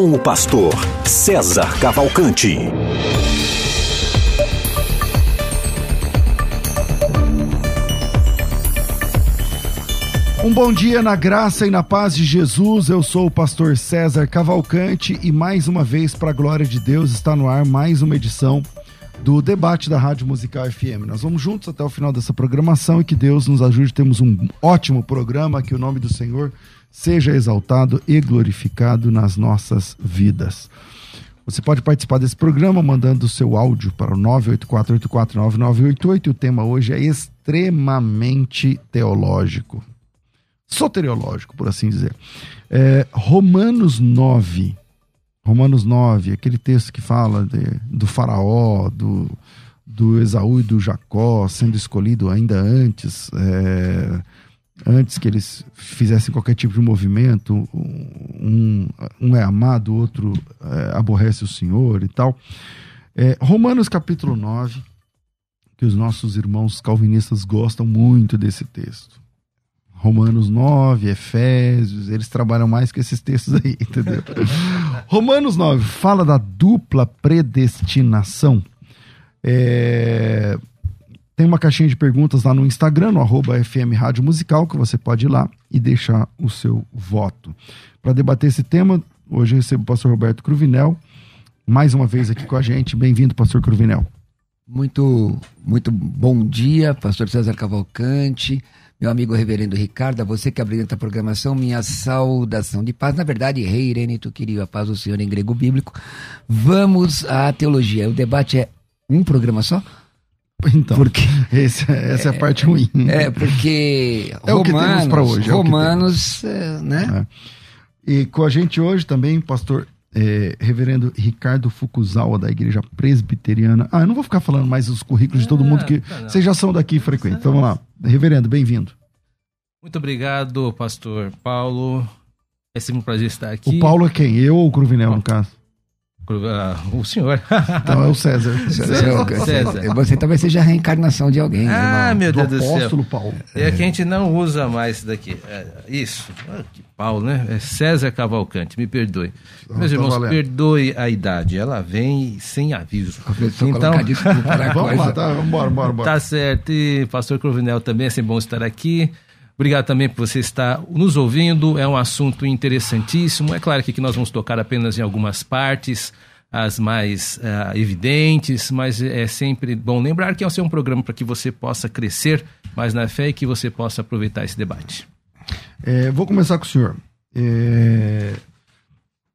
com o pastor César Cavalcante. Um bom dia na graça e na paz de Jesus. Eu sou o pastor César Cavalcante e mais uma vez, para a glória de Deus, está no ar mais uma edição do debate da Rádio Musical FM. Nós vamos juntos até o final dessa programação e que Deus nos ajude. Temos um ótimo programa, que o nome do Senhor seja exaltado e glorificado nas nossas vidas. Você pode participar desse programa mandando o seu áudio para o 984849988 e o tema hoje é extremamente teológico. Soteriológico, por assim dizer. É, Romanos 9. Romanos 9, aquele texto que fala de, do faraó, do, do Esaú e do Jacó sendo escolhido ainda antes, é, antes que eles fizessem qualquer tipo de movimento, um, um é amado, o outro é, aborrece o Senhor e tal. É, Romanos capítulo 9, que os nossos irmãos calvinistas gostam muito desse texto. Romanos 9, Efésios, eles trabalham mais que esses textos aí, entendeu? Romanos 9 fala da dupla predestinação. É, tem uma caixinha de perguntas lá no Instagram, no arroba FM Rádio Musical, que você pode ir lá e deixar o seu voto. Para debater esse tema, hoje eu recebo o pastor Roberto Cruvinel, mais uma vez aqui com a gente. Bem-vindo, pastor Cruvinel. Muito, muito bom dia, pastor César Cavalcante, meu amigo reverendo Ricardo, a você que apresenta a programação, minha saudação de paz. Na verdade, rei Irene, tu queria a paz do Senhor em grego bíblico. Vamos à teologia. O debate é um programa só? Então, porque esse, essa é, é, a parte ruim. É, porque é Romanos, o que temos para hoje. É Romanos, é, né? É. E com a gente hoje também, pastor é, reverendo Ricardo Fukuzawa, da Igreja Presbiteriana. Ah, eu não vou ficar falando mais os currículos de todo mundo, que não, não. vocês já são daqui frequente. Então vamos lá. Reverendo, bem-vindo. Muito obrigado, pastor Paulo. É sempre um prazer estar aqui. O Paulo é quem? Eu ou o Cruvinel, no caso? Uh, o senhor. Então é o César. César. César. Você talvez seja a reencarnação de alguém. Ah, meu Deus do, do apóstolo Paulo. É, é que a gente não usa mais isso daqui. É, isso. Ah, Paulo, né? É César Cavalcante, me perdoe. Não, Meus tá irmãos, valendo. perdoe a idade. Ela vem sem aviso. Então, vamos lá, tá, vamos embora, embora, embora. Tá certo. E pastor Crovinel também, é sempre bom estar aqui. Obrigado também por você estar nos ouvindo. É um assunto interessantíssimo. É claro que aqui nós vamos tocar apenas em algumas partes, as mais uh, evidentes, mas é sempre bom lembrar que é um programa para que você possa crescer mais na fé e que você possa aproveitar esse debate. É, vou começar com o senhor. É,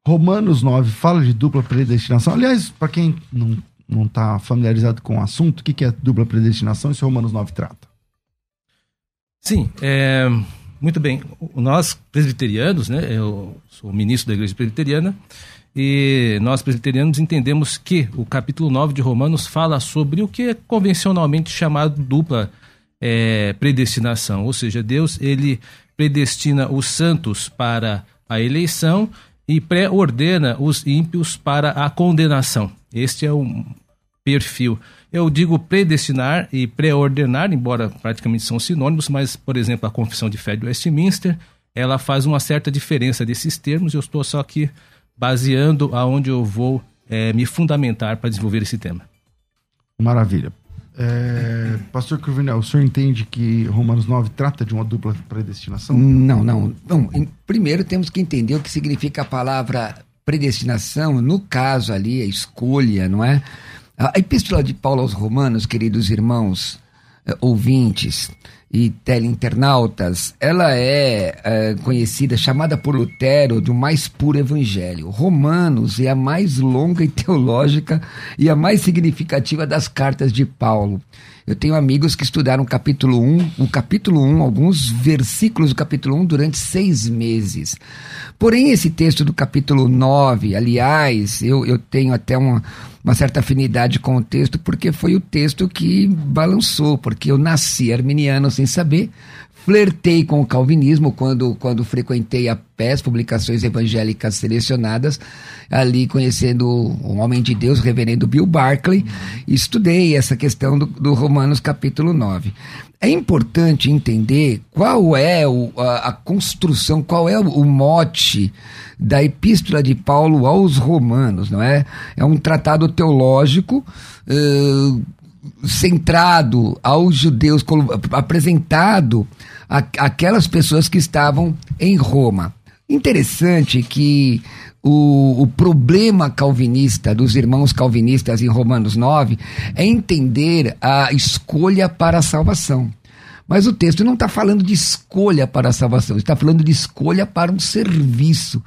Romanos 9 fala de dupla predestinação. Aliás, para quem não está familiarizado com o assunto, o que, que é dupla predestinação? Isso Romanos 9 trata. Sim, é, muito bem. Nós presbiterianos, né, eu sou ministro da igreja presbiteriana, e nós presbiterianos entendemos que o capítulo 9 de Romanos fala sobre o que é convencionalmente chamado dupla é, predestinação, ou seja, Deus ele predestina os santos para a eleição e pré-ordena os ímpios para a condenação. Este é o perfil eu digo predestinar e pré-ordenar, embora praticamente são sinônimos, mas, por exemplo, a Confissão de Fé de Westminster, ela faz uma certa diferença desses termos. Eu estou só aqui baseando aonde eu vou é, me fundamentar para desenvolver esse tema. Maravilha. É, Pastor Cruvinel, o senhor entende que Romanos 9 trata de uma dupla predestinação? Não, não. Bom, em, primeiro temos que entender o que significa a palavra predestinação, no caso ali, a escolha, não é? A epístola de Paulo aos Romanos, queridos irmãos eh, ouvintes, e teleinternautas, ela é, é, conhecida, chamada por Lutero, do mais puro evangelho. Romanos é a mais longa e teológica e a mais significativa das cartas de Paulo. Eu tenho amigos que estudaram o capítulo 1, o capítulo 1, alguns versículos do capítulo 1 durante seis meses. Porém, esse texto do capítulo 9, aliás, eu, eu tenho até uma, uma certa afinidade com o texto, porque foi o texto que balançou, porque eu nasci arminiano sem saber, flertei com o calvinismo quando, quando frequentei a PES, Publicações Evangélicas Selecionadas, ali conhecendo um homem de Deus, o reverendo Bill Barclay, e estudei essa questão do, do Romanos capítulo 9. É importante entender qual é o, a, a, construção, qual é o, o, mote da epístola de Paulo aos Romanos, não é? É um tratado teológico uh, centrado aos judeus, apresentado a, aquelas pessoas que estavam em Roma. Interessante que o, o, problema calvinista dos irmãos calvinistas em Romanos 9 é entender a escolha para a salvação. Mas o texto não está falando de escolha para a salvação, está falando de escolha para um serviço.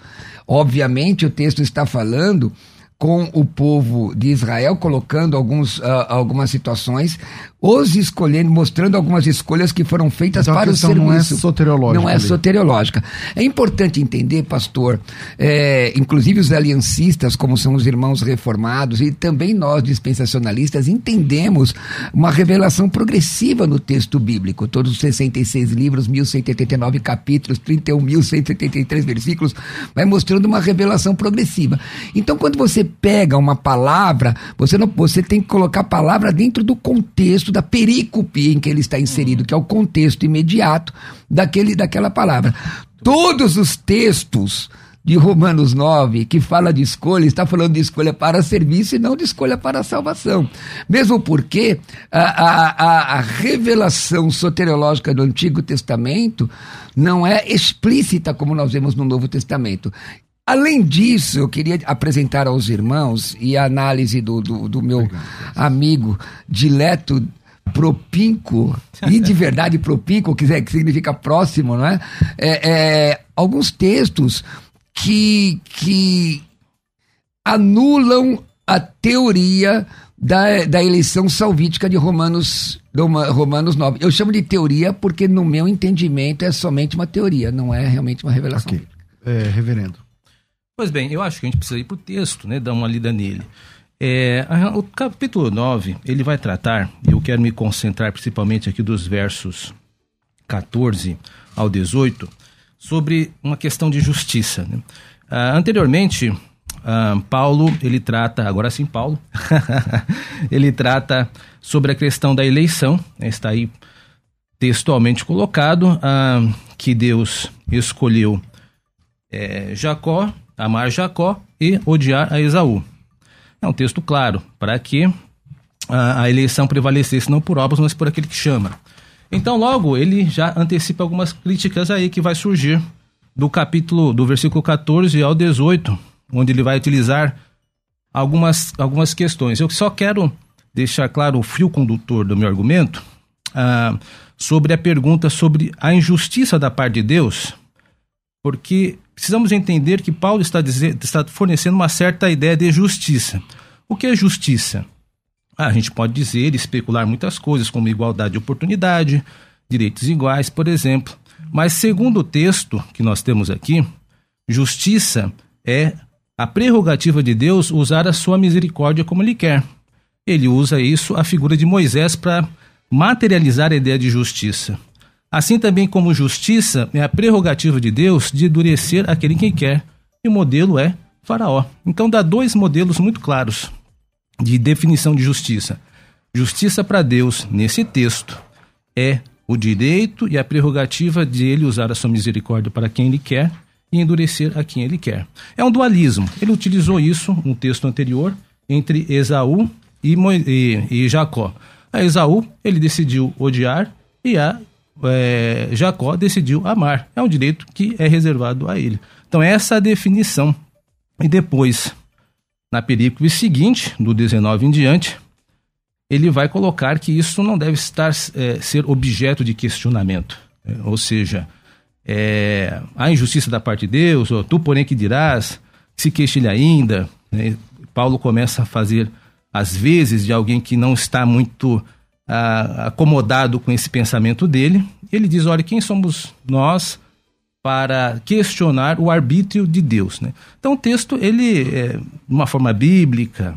Obviamente, o texto está falando com o povo de Israel, colocando alguns, uh, algumas situações, os escolhendo, mostrando algumas escolhas que foram feitas então, para o serviço. Não é soteriológica. Não é ali. soteriológica. É importante entender, pastor, é, inclusive os aliancistas, como são os irmãos reformados, e também nós, dispensacionalistas, entendemos uma revelação progressiva no texto bíblico. Todos os 66 livros, 1189 capítulos, 31.183 versículos, vai mostrando uma revelação progressiva. Então, quando você pega uma palavra, você, não, você tem que colocar a palavra dentro do contexto da perícope em que ele está inserido, que é o contexto imediato daquele, daquela palavra. Todos os textos de Romanos 9, que fala de escolha, está falando de escolha para serviço e não de escolha para salvação. Mesmo porque a, a, a revelação soteriológica do Antigo Testamento não é explícita como nós vemos no Novo Testamento. Além disso, eu queria apresentar aos irmãos e a análise do, do, do meu amigo Dileto Propinco, e de verdade Propinco, que significa próximo, não é? é, é alguns textos que, que anulam a teoria da, da eleição salvítica de Romanos, Romanos 9. Eu chamo de teoria porque, no meu entendimento, é somente uma teoria, não é realmente uma revelação. Okay. É, reverendo. Pois bem, eu acho que a gente precisa ir para o texto, né, dar uma lida nele. É, o capítulo 9, ele vai tratar, eu quero me concentrar principalmente aqui dos versos 14 ao 18, sobre uma questão de justiça. Né? Ah, anteriormente, ah, Paulo, ele trata, agora sim Paulo, ele trata sobre a questão da eleição, né? está aí textualmente colocado, ah, que Deus escolheu é, Jacó amar Jacó e odiar a Esaú. É um texto claro para que a, a eleição prevalecesse não por obras, mas por aquele que chama. Então, logo, ele já antecipa algumas críticas aí que vai surgir do capítulo, do versículo 14 ao 18, onde ele vai utilizar algumas, algumas questões. Eu só quero deixar claro o fio condutor do meu argumento ah, sobre a pergunta sobre a injustiça da parte de Deus, porque precisamos entender que Paulo está, dizendo, está fornecendo uma certa ideia de justiça. O que é justiça? Ah, a gente pode dizer, especular muitas coisas, como igualdade de oportunidade, direitos iguais, por exemplo. Mas, segundo o texto que nós temos aqui, justiça é a prerrogativa de Deus usar a sua misericórdia como ele quer. Ele usa isso, a figura de Moisés, para materializar a ideia de justiça. Assim também como justiça é a prerrogativa de Deus de endurecer aquele que quer, e o modelo é Faraó. Então dá dois modelos muito claros de definição de justiça. Justiça para Deus, nesse texto, é o direito e a prerrogativa de ele usar a sua misericórdia para quem ele quer e endurecer a quem ele quer. É um dualismo. Ele utilizou isso no texto anterior entre Esaú e, e, e Jacó. A Esaú ele decidiu odiar e a é, Jacó decidiu amar. É um direito que é reservado a ele. Então, essa é a definição. E depois, na perícope seguinte, do 19 em diante, ele vai colocar que isso não deve estar é, ser objeto de questionamento. É, ou seja, é, a injustiça da parte de Deus, ou tu, porém, que dirás, se queixa ele ainda. Né? Paulo começa a fazer, às vezes, de alguém que não está muito ah, acomodado com esse pensamento dele. Ele diz: olha, quem somos nós para questionar o arbítrio de Deus? Né? Então, o texto, ele, é, de uma forma bíblica,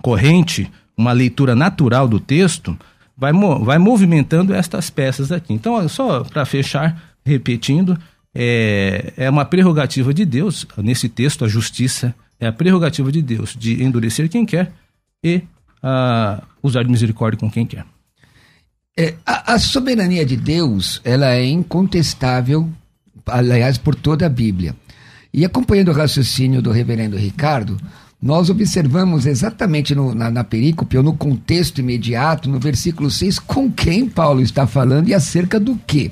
corrente, uma leitura natural do texto, vai, vai movimentando estas peças aqui. Então, só para fechar, repetindo, é, é uma prerrogativa de Deus, nesse texto, a justiça é a prerrogativa de Deus de endurecer quem quer e uh, usar de misericórdia com quem quer. É, a, a, soberania de Deus, ela é incontestável, aliás, por toda a Bíblia. E acompanhando o raciocínio do reverendo Ricardo, nós observamos exatamente no, na, na perícope, ou no contexto imediato, no versículo 6, com quem Paulo está falando e acerca do quê.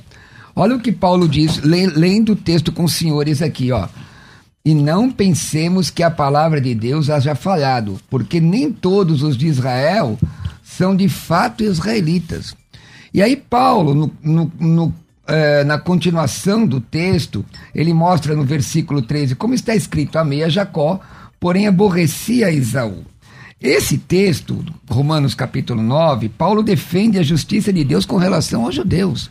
Olha o que Paulo diz, le, lendo o texto com os senhores aqui, ó. E não pensemos que a palavra de Deus haja falhado, porque nem todos os de Israel são de fato israelitas. E aí, Paulo, no, no, no é, na continuação do texto, ele mostra no versículo 13 como está escrito: Amei a Jacó, porém aborrecia Isaú. Esse texto, Romanos capítulo 9, Paulo defende a justiça de Deus com relação aos judeus.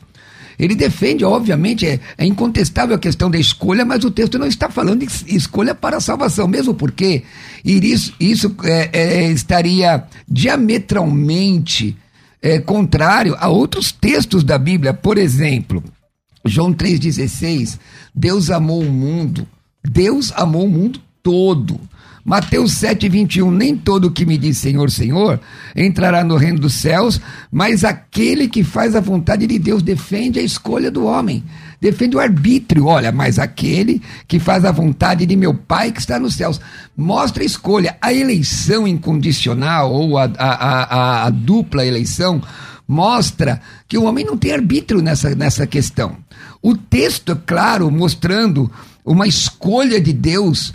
Ele defende, obviamente, é, é, incontestável a questão da escolha, mas o texto não está falando de escolha para a salvação, mesmo porque isso, isso é, é, estaria diametralmente é, contrário a outros textos da Bíblia. Por exemplo, João 3,16: Deus amou o mundo, Deus amou o mundo todo Mateus 7, 21, nem todo que me diz Senhor, Senhor, entrará no reino dos céus, mas aquele que faz a vontade de Deus defende a escolha do homem, defende o arbítrio. Olha, mas aquele que faz a vontade de meu Pai que está nos céus, mostra a escolha. A eleição incondicional ou a, a, a, a dupla eleição mostra que o homem não tem arbítrio nessa, nessa questão. O texto é claro, mostrando uma escolha de Deus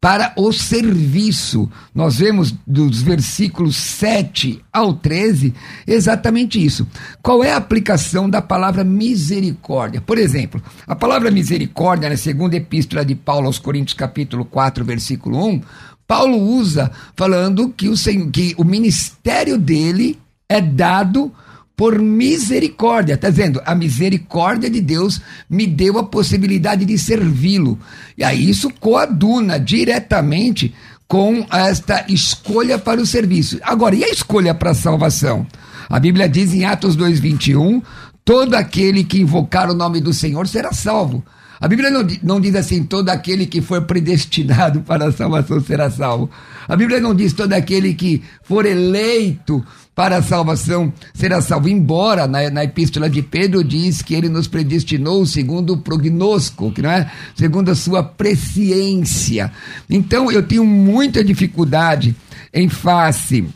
para o serviço. Nós vemos dos versículos 7 ao 13 exatamente isso. Qual é a aplicação da palavra misericórdia? Por exemplo, a palavra misericórdia, na segunda epístola de Paulo aos Coríntios, capítulo 4, versículo 1, Paulo usa falando que o, que o ministério dele é dado por misericórdia. Está dizendo, a misericórdia de Deus me deu a possibilidade de servi-lo. E aí isso coaduna diretamente com esta escolha para o serviço. Agora, e a escolha para a salvação? A Bíblia diz em Atos 2,21: todo aquele que invocar o nome do Senhor será salvo. A Bíblia não, não diz assim: todo aquele que for predestinado para a salvação será salvo. A Bíblia não diz todo aquele que for eleito para a salvação será salvo. Embora na, na epístola de Pedro diz que ele nos predestinou segundo o prognosco, que não é? Segundo a sua presciência. Então eu tenho muita dificuldade em face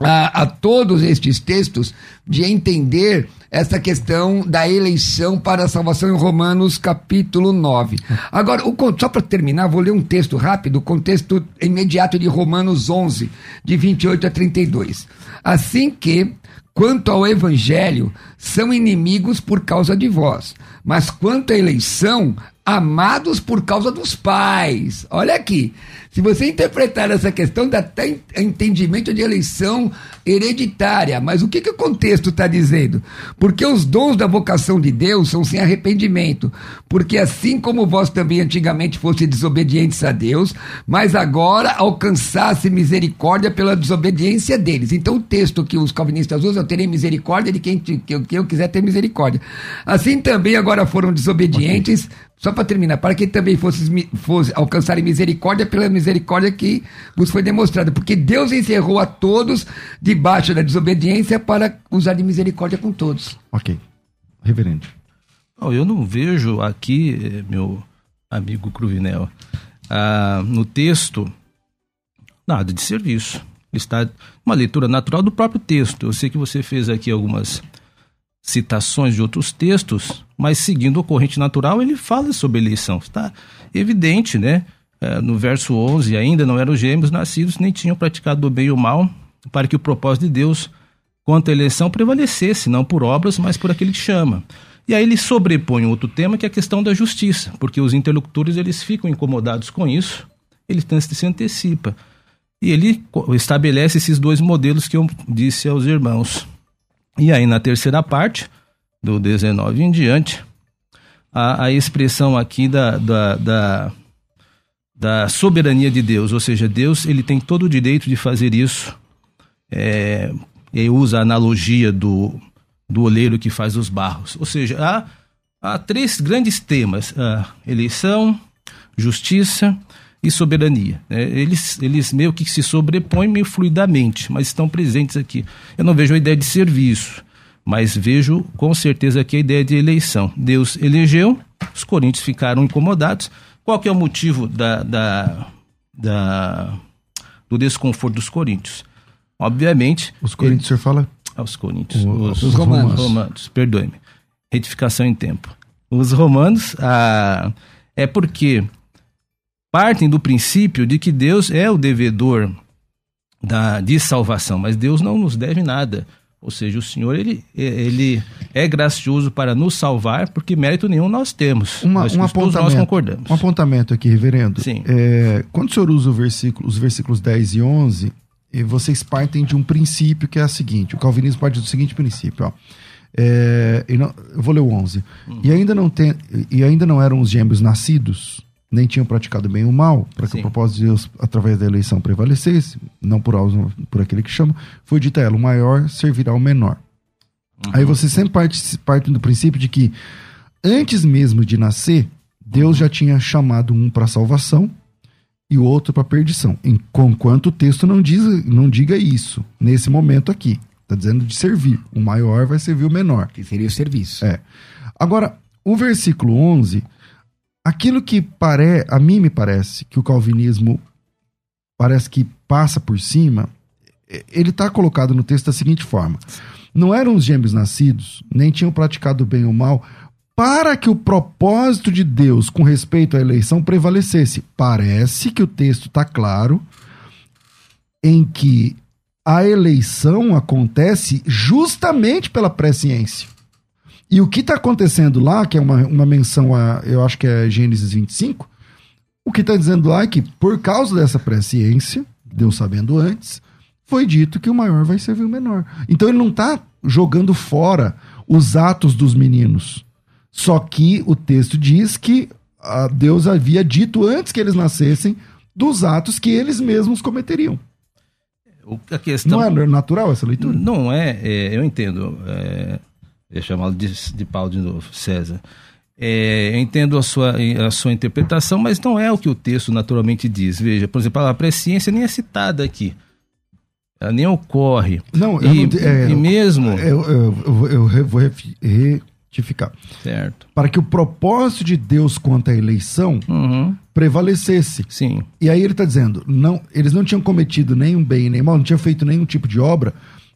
a, a todos estes textos de entender essa questão da eleição para a salvação em Romanos capítulo 9. Agora, o, só para terminar, vou ler um texto rápido, contexto imediato de Romanos 11, de 28 a 32. Assim que, quanto ao evangelho, são inimigos por causa de vós, mas quanto à eleição, amados por causa dos pais. Olha aqui. Se você interpretar essa questão, dá até entendimento de eleição hereditária. Mas o que, que o contexto está dizendo? Porque os dons da vocação de Deus são sem arrependimento. Porque assim como vós também antigamente foste desobedientes a Deus, mas agora alcançasse misericórdia pela desobediência deles. Então o texto que os calvinistas usam, eu terei misericórdia de quem, que eu, que eu quiser ter misericórdia. Assim também agora foram desobedientes. Okay só para terminar, para que também fosse, fosse alcançarem misericórdia pela misericórdia que vos foi demonstrada. Porque Deus encerrou a todos debaixo da desobediência para usar de misericórdia com todos. Ok. Reverendo. Oh, eu não vejo aqui, eh, meu amigo Cruvinel, ah, no texto, nada de serviço. Está uma leitura natural do próprio texto. Eu sei que você fez aqui algumas citações de outros textos, mas seguindo a corrente natural, ele fala sobre eleição. Está evidente, né? É, no verso 11, ainda não eram gêmeos nascidos, nem tinham praticado o bem e o mal, para que o propósito de Deus quanto à eleição prevalecesse, não por obras, mas por aquele que chama. E aí ele sobrepõe outro tema que é a questão da justiça, porque os interlocutores eles ficam incomodados com isso, ele se antecipa. E ele estabelece esses dois modelos que eu disse aos irmãos. E aí na terceira parte, do 19 em diante, a, a expressão aqui da, da, da, da, soberania de Deus, ou seja, Deus ele tem todo o direito de fazer isso. É, ele usa a analogia do, do oleiro que faz os barros. Ou seja, há, há três grandes temas: eleição, justiça e soberania. Né? Eles, eles meio que se sobrepõem meio fluidamente, mas estão presentes aqui. Eu não vejo a ideia de serviço, mas vejo com certeza aqui a ideia de eleição. Deus elegeu, os coríntios ficaram incomodados. Qual que é o motivo da, da, da do desconforto dos coríntios? Obviamente. Os coríntios, ele... o senhor fala? aos Coríntios. Os, os romanos. romanos perdoe-me. Retificação em tempo. Os romanos, ah, é porque partem do princípio de que Deus é o devedor da, de salvação, mas Deus não nos deve nada. Ou seja, o Senhor ele, ele é gracioso para nos salvar, porque mérito nenhum nós temos. Uma, um apontamento, nós concordamos. Um apontamento aqui, reverendo. Sim. É, quando o senhor usa o versículo, os versículos 10 e 11, e vocês partem de um princípio que é a seguinte: o calvinismo parte do seguinte princípio, ó. É, não, eu vou ler o 11. Uhum. E, ainda não tem, e ainda não eram os gêmeos nascidos, nem tinham praticado bem ou mal, para que o propósito de Deus, através da eleição, prevalecesse, não por, por aquele que chama, foi dito a ela: o maior servirá ao menor. Uhum. Aí você sempre parte, parte do princípio de que, antes mesmo de nascer, Deus já tinha chamado um para salvação e o outro para perdição. Enquanto o texto não, diz, não diga isso, nesse momento aqui. Está dizendo de servir. O maior vai servir o menor. Que seria o serviço. É. Agora, o versículo 11, aquilo que pare, a mim me parece que o calvinismo parece que passa por cima, ele está colocado no texto da seguinte forma: Não eram os gêmeos nascidos, nem tinham praticado o bem ou o mal, para que o propósito de Deus com respeito à eleição prevalecesse. Parece que o texto está claro em que a eleição acontece justamente pela presciência. E o que está acontecendo lá, que é uma, uma menção a, eu acho que é Gênesis 25, o que está dizendo lá é que por causa dessa presciência, Deus sabendo antes, foi dito que o maior vai servir o menor. Então ele não está jogando fora os atos dos meninos. Só que o texto diz que ah, Deus havia dito antes que eles nascessem dos atos que eles mesmos cometeriam. A questão, não é natural essa leitura? Não é, é eu entendo. É, eu chamá-lo de, de Paulo de novo, César. É, eu entendo a sua, a sua interpretação, mas não é o que o texto naturalmente diz. Veja, por exemplo, a presciência nem é citada aqui. Ela nem ocorre. Não, e, não, é, e mesmo. Eu, eu, eu, eu vou retificar. Certo. Para que o propósito de Deus quanto à eleição uhum. prevalecesse. Sim. E aí ele está dizendo, não, eles não tinham cometido nenhum bem nem mal, não tinham feito nenhum tipo de obra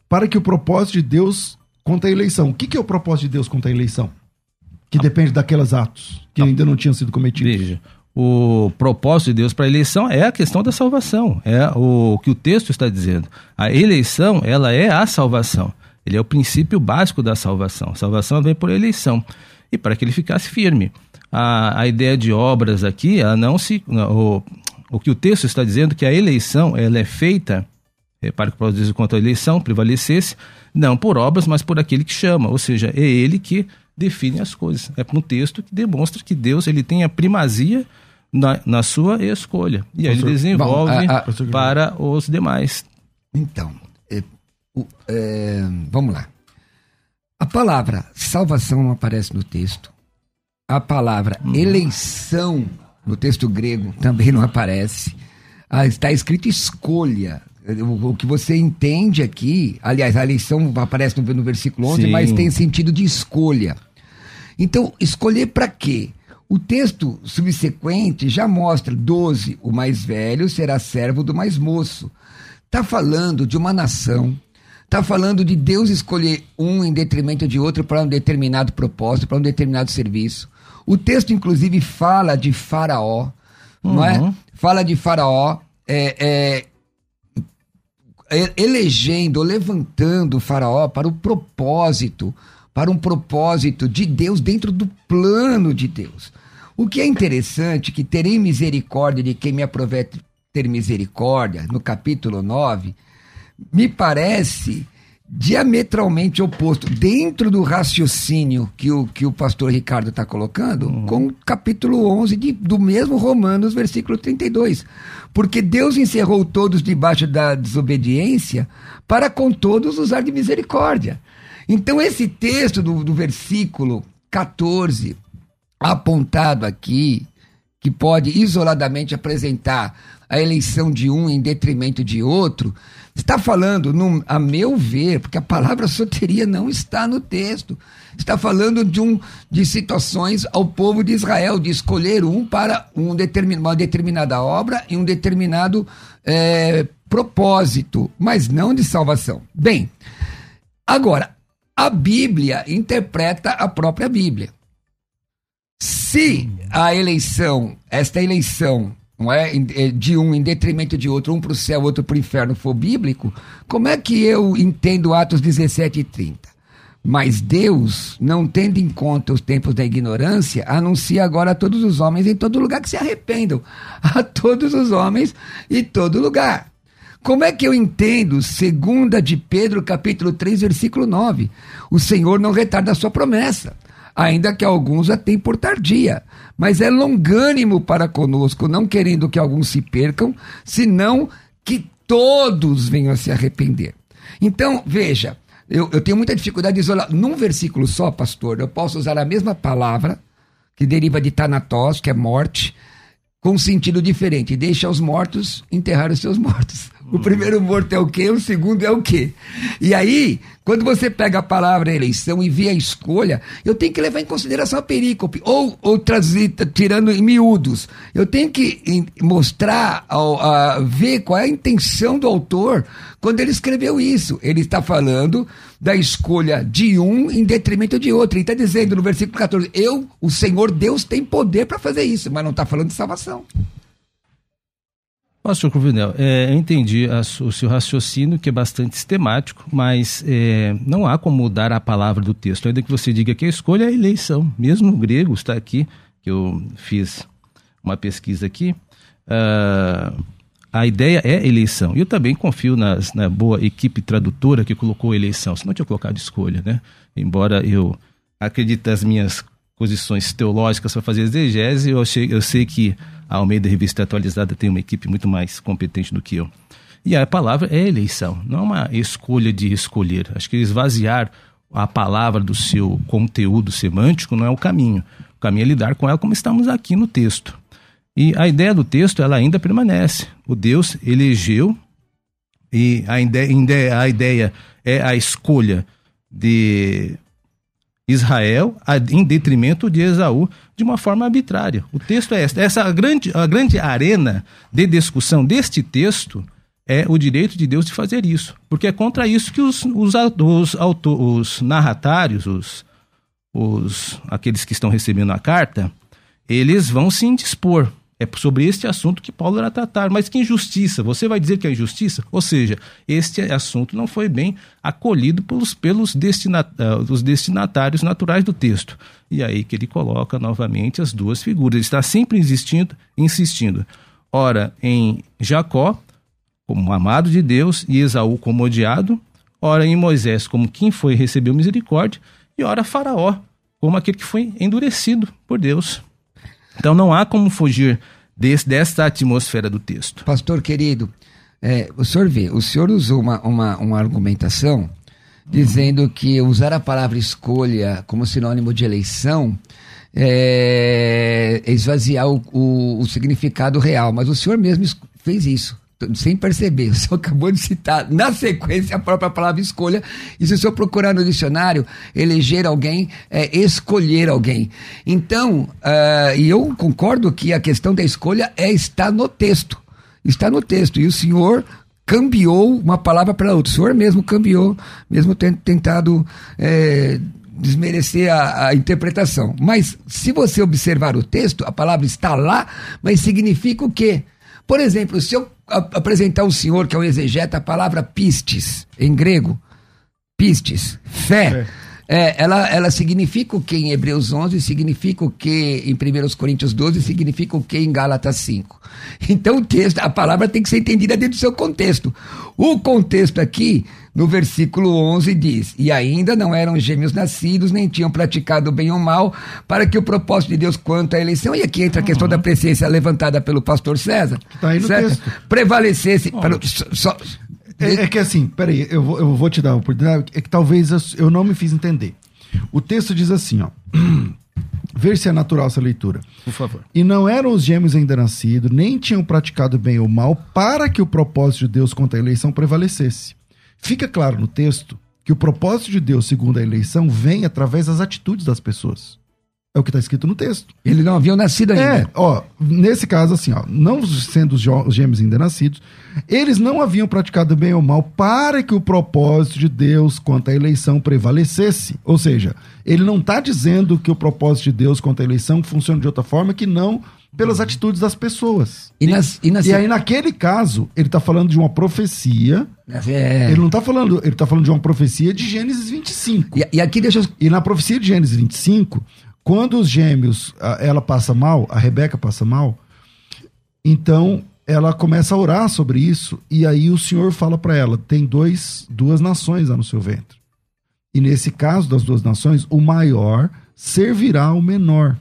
para que o propósito de Deus quanto à eleição. O que, que é o propósito de Deus quanto à eleição? Que depende daqueles atos que ah. ainda não tinham sido cometidos. Veja, o propósito de Deus para a eleição é a questão da salvação. É o que o texto está dizendo. A eleição, ela é a salvação. Ele é o princípio básico da salvação. A salvação vem por eleição. E para que ele ficasse firme. A, a ideia de obras aqui, ela não se. O, o que o texto está dizendo que a eleição ela é feita, é, para que o propósito quanto a eleição prevalecesse, não por obras, mas por aquele que chama. Ou seja, é ele que define as coisas. É um texto que demonstra que Deus ele tem a primazia na, na sua escolha. E aí ele desenvolve a, a, para os demais. Então, é, vamos lá. A palavra salvação não aparece no texto. A palavra hum. eleição no texto grego também não aparece. Ah, está escrito escolha. O, o, que você entende aqui, aliás, a eleição aparece no, no versículo 11, Sim. mas tem sentido de escolha. Então, escolher para quê? O texto subsequente já mostra 12, o mais velho será servo do mais moço. Está falando de uma nação Está falando de Deus escolher um em detrimento de outro para um determinado propósito, para um determinado serviço. O texto, inclusive, fala de Faraó, uhum. não é? Uhum. Fala de Faraó. É, é, elegendo, levantando o faraó para o propósito, para um propósito de Deus dentro do plano de Deus. O que é interessante que terei misericórdia de quem me aproveita ter misericórdia, no capítulo 9, me parece diametralmente oposto, dentro do raciocínio que o, que o pastor Ricardo está colocando, uhum. com o capítulo 11 de, do mesmo Romanos, versículo 32. Porque Deus encerrou todos debaixo da desobediência para com todos usar de misericórdia. Então, esse texto do, do versículo 14, apontado aqui, que pode isoladamente apresentar a eleição de um em detrimento de outro, está falando, a meu ver, porque a palavra soteria não está no texto, está falando de, um, de situações ao povo de Israel, de escolher um para um determin, uma determinada obra e um determinado é, propósito, mas não de salvação. Bem, agora, a Bíblia interpreta a própria Bíblia. Se a eleição, esta eleição, não é, é de um em detrimento de outro, um para o céu, outro para o inferno, for bíblico, como é que eu entendo Atos 17 e 30? Mas Deus, não tendo em conta os tempos da ignorância, anuncia agora a todos os homens em todo lugar que se arrependam. A todos os homens em todo lugar. Como é que eu entendo, segunda de Pedro, capítulo 3, versículo 9? O Senhor não retarda a sua promessa ainda que alguns a têm por tardia. Mas é longânimo para conosco, não querendo que alguns se percam, senão que todos venham a se arrepender. Então, veja, eu, eu tenho muita dificuldade de isolar. Num versículo só, pastor, eu posso usar a mesma palavra, que deriva de Thanatos, que é morte, com um sentido diferente. Deixa os mortos enterrar os seus mortos. O primeiro morto é o quê? O segundo é o quê? E aí, quando você pega a palavra eleição e vê a escolha, eu tenho que levar em consideração a perícope, ou, ou trazer, tirando em miúdos. Eu tenho que mostrar, a, ver qual é a intenção do autor quando ele escreveu isso. Ele está falando da escolha de um em detrimento de outro. Ele está dizendo no versículo 14: Eu, o Senhor Deus, tem poder para fazer isso, mas não está falando de salvação. Pastor Cruvinel, é, entendi a, o seu raciocínio, que é bastante sistemático, mas é, não há como mudar a palavra do texto, ainda que você diga que a escolha é a eleição. Mesmo no grego, está aqui, que eu fiz uma pesquisa aqui, uh, a ideia é eleição. E eu também confio nas, na boa equipe tradutora que colocou eleição, senão tinha colocado escolha, né? Embora eu acredite nas minhas posições teológicas para fazer exegese, eu, achei, eu sei que a Almeida Revista Atualizada tem uma equipe muito mais competente do que eu. E a palavra é eleição, não é uma escolha de escolher. Acho que esvaziar a palavra do seu conteúdo semântico não é o caminho. O caminho é lidar com ela como estamos aqui no texto. E a ideia do texto ela ainda permanece. O Deus elegeu e a ideia, a ideia é a escolha de Israel em detrimento de Esaú de uma forma arbitrária. O texto é essa. Essa grande, a grande arena de discussão deste texto é o direito de Deus de fazer isso. Porque é contra isso que os, os, os, os narratários, os, os, aqueles que estão recebendo a carta, eles vão se indispor. É sobre este assunto que Paulo irá tratar. Mas que injustiça? Você vai dizer que é injustiça? Ou seja, este assunto não foi bem acolhido pelos, pelos destinat, uh, destinatários naturais do texto. E aí que ele coloca novamente as duas figuras. Ele está sempre insistindo, insistindo. Ora em Jacó, como amado de Deus, e Esaú como odiado. Ora em Moisés, como quem foi e recebeu misericórdia. E ora Faraó, como aquele que foi endurecido por Deus. Então não há como fugir desse, dessa atmosfera do texto. Pastor querido, é, o senhor vê, o senhor usou uma, uma, uma argumentação dizendo que usar a palavra escolha como sinônimo de eleição é esvaziar o, o, o significado real, mas o senhor mesmo fez isso sem perceber, o senhor acabou de citar na sequência a própria palavra escolha, e se o senhor procurar no dicionário, eleger alguém é escolher alguém. Então, uh, e eu concordo que a questão da escolha é está no texto. Está no texto. E o senhor cambiou uma palavra para outra. O senhor mesmo cambiou, mesmo tendo tentado é, desmerecer a, a, interpretação. Mas se você observar o texto, a palavra está lá, mas significa o quê? Por exemplo, se eu apresentar ao senhor, que é um exegeta, a palavra pistes, em grego, pistes, fé. É é, ela, ela significa o que em Hebreus 11, significa o que em 1 Coríntios 12, significa o que em Gálatas 5. Então o texto, a palavra tem que ser entendida dentro do seu contexto. O contexto aqui, no versículo 11, diz: E ainda não eram gêmeos nascidos, nem tinham praticado bem ou mal, para que o propósito de Deus quanto à eleição, e aqui entra a questão da presciência levantada pelo pastor César, tá aí no certo? Texto. prevalecesse. Para, só, é, é, que assim, peraí, eu vou, eu vou te dar uma oportunidade, é que talvez eu, eu não me fiz entender. O texto diz assim, ó. Ver se é natural essa leitura. Por favor. E não eram os gêmeos ainda nascidos, nem tinham praticado bem ou mal, para que o propósito de Deus contra a eleição prevalecesse. Fica claro no texto que o propósito de Deus, segundo a eleição, vem através das atitudes das pessoas. É o que está escrito no texto. Ele não havia nascido ainda. É, ó, nesse caso, assim, ó, não sendo os gêmeos ainda nascidos, eles não haviam praticado bem ou mal para que o propósito de Deus quanto à eleição prevalecesse. Ou seja, ele não está dizendo que o propósito de Deus quanto à eleição funciona de outra forma que não pelas uhum. atitudes das pessoas. E, nas, e, nas... e aí, naquele caso, ele está falando de uma profecia. É. Ele não está falando, ele está falando de uma profecia de Gênesis 25. E, e aqui deixa eu... E na profecia de Gênesis 25, quando os gêmeos, ela passa mal, a Rebeca passa mal, então ela começa a orar sobre isso e aí o Senhor fala para ela: tem dois, duas nações lá no seu ventre. E nesse caso das duas nações, o maior servirá ao menor.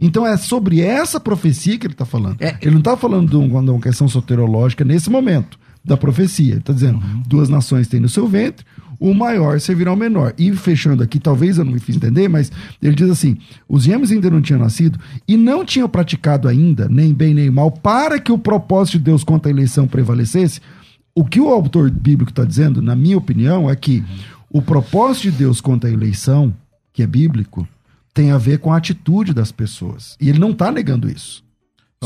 Então é sobre essa profecia que ele está falando. É, ele não está falando de uma questão soterológica nesse momento da profecia. Ele está dizendo: uhum. duas nações têm no seu ventre, o maior servirá ao menor. E fechando aqui, talvez eu não me fiz entender, mas ele diz assim: os gêmeos ainda não tinham nascido e não tinham praticado ainda, nem bem nem mal, para que o propósito de Deus contra a eleição prevalecesse. O que o autor bíblico está dizendo, na minha opinião, é que o propósito de Deus contra a eleição, que é bíblico, tem a ver com a atitude das pessoas. E ele não está negando isso.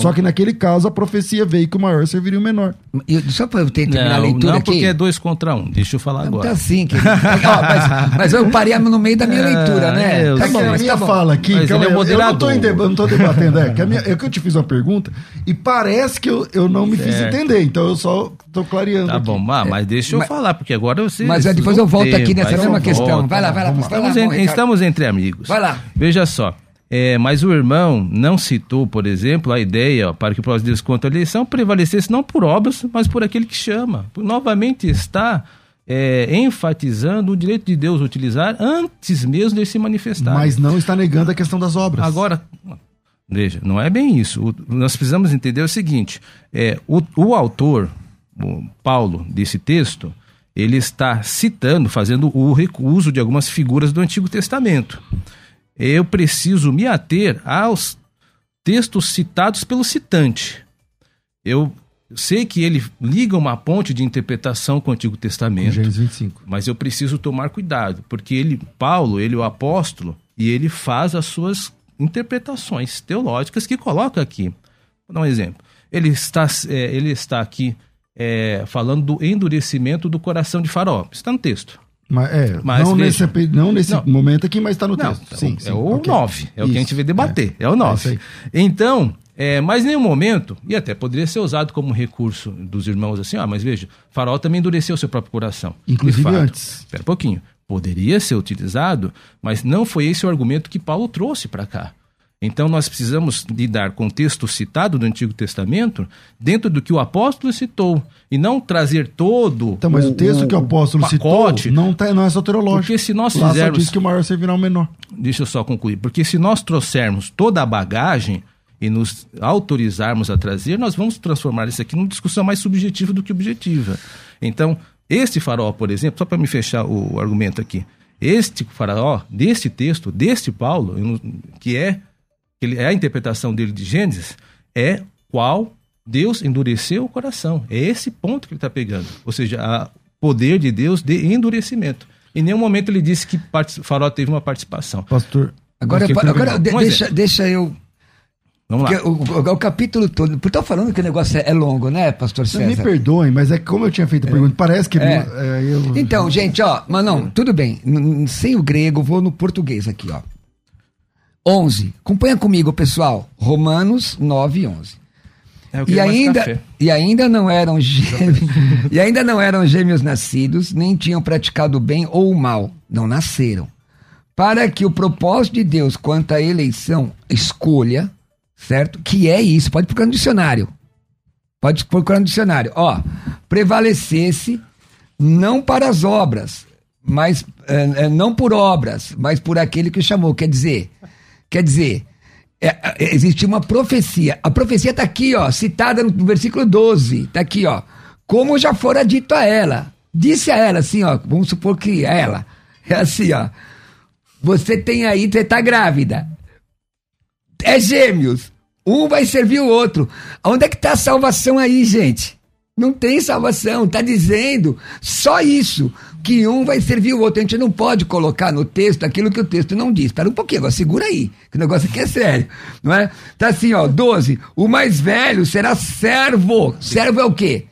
Só que naquele caso a profecia veio que o maior serviria o menor. Eu, só para eu terminar não, a leitura não aqui. Não, porque é dois contra um. Deixa eu falar agora. Tá sim, que... mas, mas, eu parei no meio da minha leitura, né? É, tá bom, a minha tá fala aqui, mas calma, é eu não estou debatendo, é que, minha, é que eu te fiz uma pergunta e parece que eu, eu não me certo. fiz entender, então eu só estou clareando. Tá aqui. bom, mas, mas deixa eu mas, falar, porque agora você. Mas depois eu volto aqui nessa mesma questão. Vai lá, vai lá. Estamos, em, estamos entre amigos. Vai lá. Veja só. É, mas o irmão não citou, por exemplo, a ideia ó, para que o próximo Deus contra a eleição prevalecesse não por obras, mas por aquele que chama. Novamente está é, enfatizando o direito de Deus utilizar antes mesmo de se manifestar. Mas não está negando a questão das obras. Agora, veja, não é bem isso. O, nós precisamos entender o seguinte: é, o, o autor, o Paulo, desse texto, ele está citando, fazendo o uso de algumas figuras do Antigo Testamento eu preciso me ater aos textos citados pelo citante. Eu sei que ele liga uma ponte de interpretação com o Antigo Testamento. Gênesis 25. Mas eu preciso tomar cuidado, porque ele, Paulo, ele é o apóstolo e ele faz as suas interpretações teológicas que coloca aqui. Vou dar um exemplo. Ele está, é, ele está aqui é, falando do endurecimento do coração de Faraó. Está no texto. Mas, é, mas não, nesse, não nesse não. momento aqui, mas está no não, texto. Sim, é sim, o okay. 9, é Isso, o que a gente vê debater, é, é o 9. É então, é, mas em nenhum momento, e até poderia ser usado como recurso dos irmãos assim, ah, mas veja, Farol também endureceu seu próprio coração. Inclusive fato, antes. Espera um pouquinho. Poderia ser utilizado, mas não foi esse o argumento que Paulo trouxe para cá. Então nós precisamos lidar com o texto citado do Antigo Testamento dentro do que o apóstolo citou e não trazer todo então, mas o, o texto que o apóstolo pacote, citou não, tá, não é soterológico. Porque se nós Lá fizermos... diz que o maior servirá ao menor. Deixa eu só concluir. Porque se nós trouxermos toda a bagagem e nos autorizarmos a trazer, nós vamos transformar isso aqui numa discussão mais subjetiva do que objetiva. Então, este farol, por exemplo, só para me fechar o argumento aqui, este farol, desse texto, deste Paulo, que é ele, é a interpretação dele de Gênesis, é qual Deus endureceu o coração. É esse ponto que ele está pegando. Ou seja, o poder de Deus de endurecimento. Em nenhum momento ele disse que Farol teve uma participação. Pastor. Agora, agora deixa, deixa eu Vamos lá. O, o, o, capítulo todo. Por estar falando que o negócio é, é longo, né, pastor César? Me perdoem, mas é como eu tinha feito a pergunta, é. parece que. É. É, eu... Então, gente, ó, mas não, tudo bem. Sem o grego, vou no português aqui, ó. 11. Acompanha comigo, pessoal. Romanos 9, 11. É, E ainda, e ainda não eram gêmeos, e ainda não eram gêmeos nascidos, nem tinham praticado o bem ou o mal, não nasceram. Para que o propósito de Deus quanto à eleição, escolha, certo? Que é isso, pode procurar no dicionário. Pode procurar no dicionário. Ó, prevalecesse não para as obras, mas eh, não por obras, mas por aquele que chamou. Quer dizer, quer dizer, é, é, existe uma profecia. A profecia está aqui, ó, citada no versículo 12. Está aqui, ó. Como já fora dito a ela. Disse a ela assim, ó. Vamos supor que ela. É assim, ó. Você tem aí, você tá grávida. É gêmeos. Um vai servir o outro. Onde é que tá a salvação aí, gente? Não tem salvação. Tá dizendo só isso. Que um vai servir o outro. A gente não pode colocar no texto aquilo que o texto não diz. Espera um pouquinho, agora segura aí. Que o negócio aqui é sério. Não é? Tá assim, ó. 12. O mais velho será servo. Servo é o quê?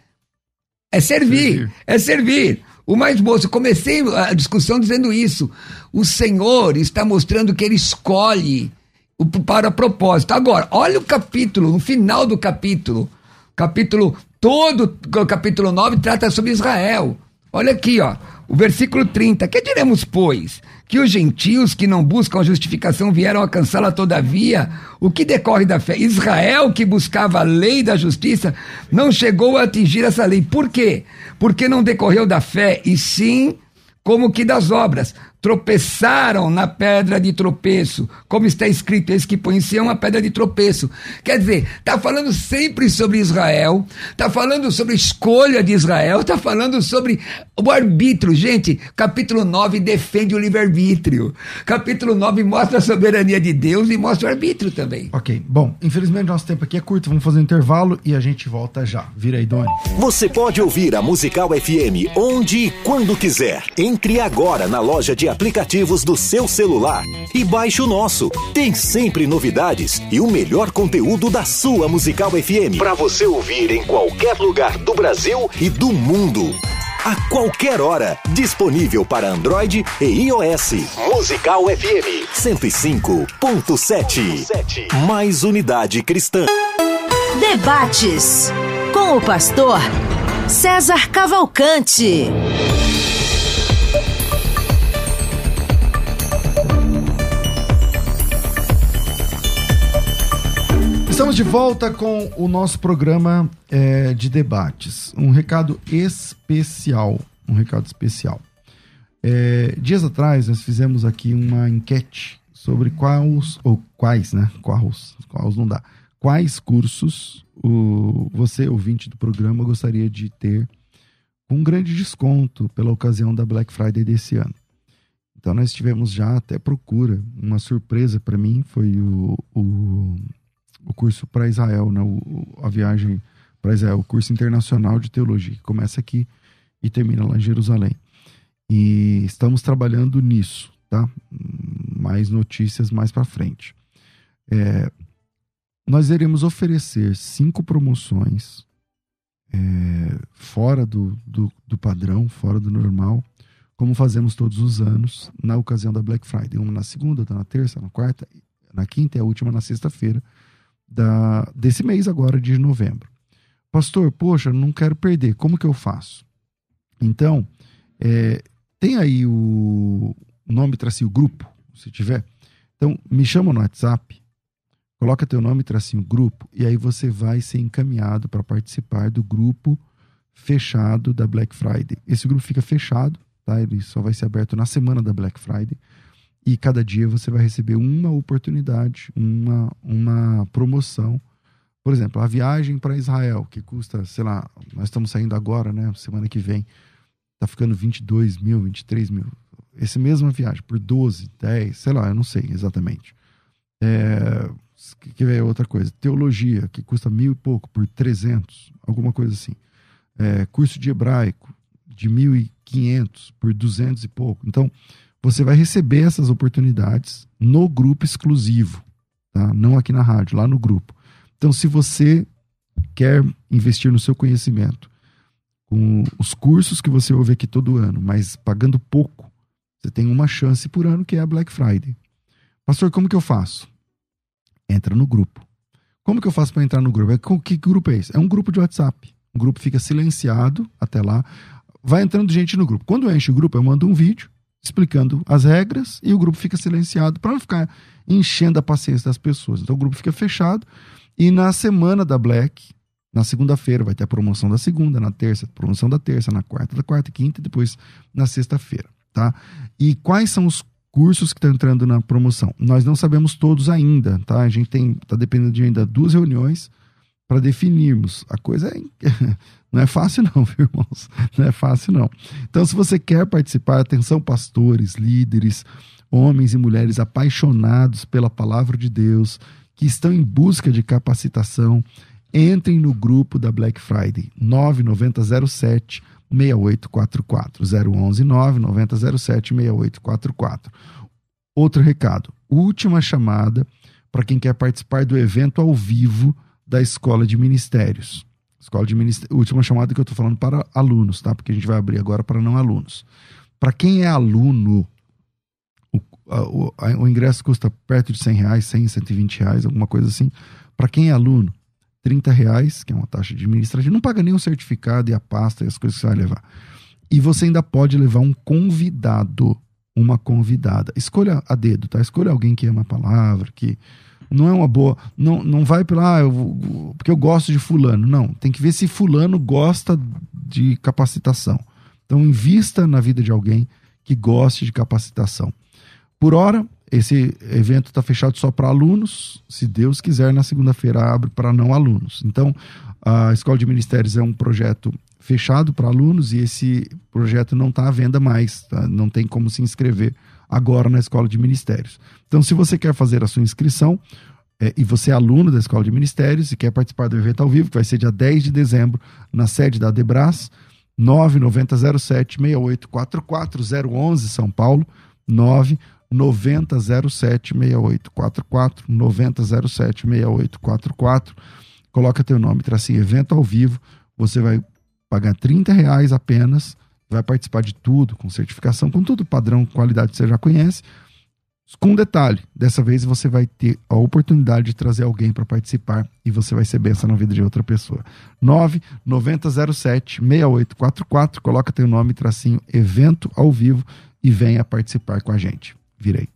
É servir, é servir. O mais moço, comecei a discussão dizendo isso. O Senhor está mostrando que ele escolhe o- para propósito. Agora, olha o capítulo, no final do capítulo. Capítulo todo, o capítulo 9 trata sobre Israel. Olha aqui, ó, o versículo 30. Que diremos, pois? Que os gentios que não buscam a justificação vieram alcançá-la todavia? O que decorre da fé? Israel, que buscava a lei da justiça, não chegou a atingir essa lei. Por quê? Porque não decorreu da fé, e sim como que das obras. Tropeçaram na pedra de tropeço, como está escrito, eis que põe em Sião a pedra de tropeço. Quer dizer, está falando sempre sobre Israel, está falando sobre a escolha de Israel, está falando sobre o arbítrio. Gente, capítulo 9 defende o livre-arbítrio. Capítulo 9 mostra a soberania de Deus e mostra o arbítrio também. Ok, bom, infelizmente nosso tempo aqui é curto, vamos fazer um intervalo e a gente volta já. Vira aí, Doni. Você pode ouvir a Musical FM onde e quando quiser. Entre agora na loja de aplicativos do seu celular e baixe o nosso. Tem sempre novidades e o melhor conteúdo da sua Musical FM para você ouvir em qualquer lugar do Brasil e do mundo. A qualquer hora, disponível para Android e iOS. Musical FM 105.7. Mais unidade cristã. Debates com o pastor César Cavalcante. Estamos de volta com o nosso programa é, de debates. Um recado especial. Um recado especial. É, dias atrás nós fizemos aqui uma enquete sobre quais, ou quais, né? Quais, quais não dá. Quais cursos o, você, ouvinte do programa, gostaria de ter com um grande desconto pela ocasião da Black Friday desse ano. Então nós tivemos já até procura. Uma surpresa para mim foi o, o o curso para Israel, né? O- a viagem para Israel, o curso internacional de teologia, que começa aqui e termina lá em Jerusalém. E estamos trabalhando nisso, tá? Mais notícias mais para frente. É, nós iremos oferecer cinco promoções é, fora do, do, do padrão, fora do normal, como fazemos todos os anos na ocasião da Black Friday. Uma na segunda, outra na terça, na quarta, na quinta e a última na sexta-feira da, desse mês agora de novembro. Pastor, poxa, não quero perder, como que eu faço? Então, é, tem aí o nome, tracinho, grupo, se tiver. Então, me chama no WhatsApp, coloca teu nome, tracinho, grupo, e aí você vai ser encaminhado para participar do grupo fechado da Black Friday. Esse grupo fica fechado, tá? Ele só vai ser aberto na semana da Black Friday e cada dia você vai receber uma oportunidade, uma, uma promoção. Por exemplo, a viagem para Israel, que custa, sei lá, nós estamos saindo agora, né? Semana que vem, tá ficando 22 mil, 23 mil. Essa mesma viagem, por 12, 10, sei lá, eu não sei exatamente. É, que, é outra coisa. Teologia, que custa mil e pouco, por 300, alguma coisa assim. É, curso de hebraico, de 1.500 por 200 e pouco. Então, você vai receber essas oportunidades no grupo exclusivo, tá? Não aqui na rádio, lá no grupo. Então, se você quer investir no seu conhecimento, com os cursos que você ouve aqui todo ano, mas pagando pouco, você tem uma chance por ano que é a Black Friday. Pastor, como que eu faço? Entra no grupo. Como que eu faço para entrar no grupo? É, que grupo é esse? É um grupo de WhatsApp. O grupo fica silenciado até lá. Vai entrando gente no grupo. Quando enche o grupo, eu mando um vídeo explicando as regras e o grupo fica silenciado para não ficar enchendo a paciência das pessoas. Então o grupo fica fechado e na semana da Black, na segunda-feira vai ter a promoção da segunda, na terça, promoção da terça, na quarta da quarta, quinta e depois na sexta-feira, tá? E quais são os cursos que estão entrando na promoção? Nós não sabemos todos ainda, tá? A gente tem tá dependendo de ainda duas reuniões para definirmos. A coisa é Não é fácil, não, viu, irmãos? Não é fácil, não. Então, se você quer participar, atenção, pastores, líderes, homens e mulheres apaixonados pela palavra de Deus, que estão em busca de capacitação, entrem no grupo da Black Friday 9907 6844 011 9907 6844. Outro recado, última chamada para quem quer participar do evento ao vivo da Escola de Ministérios. Escola de Ministério, última chamada que eu estou falando para alunos, tá? Porque a gente vai abrir agora para não alunos. Para quem é aluno, o, o, o, ingresso custa perto de 100 reais, 100, 120 reais, alguma coisa assim. Para quem é aluno, 30 reais, que é uma taxa administrativa, não paga o certificado e a pasta e as coisas que você vai levar. E você ainda pode levar um convidado, uma convidada. Escolha a dedo, tá? Escolha alguém que ama a palavra, que não é uma boa. Não, não vai pela. Ah, eu, porque eu gosto de Fulano. Não. Tem que ver se Fulano gosta de capacitação. Então, invista na vida de alguém que goste de capacitação. Por hora, esse evento está fechado só para alunos. Se Deus quiser, na segunda-feira abre para não alunos. Então, a Escola de Ministérios é um projeto fechado para alunos e esse projeto não está à venda mais. Tá? Não tem como se inscrever agora na Escola de Ministérios. Então, se você quer fazer a sua inscrição é, e você é aluno da Escola de Ministérios e quer participar do evento ao vivo, que vai ser dia 10 de dezembro, na sede da Debras, 9907 6844 011 São Paulo, 9907 6844 9007 6844 coloca teu nome, tracinho evento ao vivo, você vai pagar 30 reais apenas vai participar de tudo, com certificação, com tudo padrão, qualidade que você já conhece. Com um detalhe, dessa vez você vai ter a oportunidade de trazer alguém para participar e você vai ser benção na vida de outra pessoa. 99007 6844, coloca teu nome, tracinho, evento ao vivo e venha participar com a gente. Virei.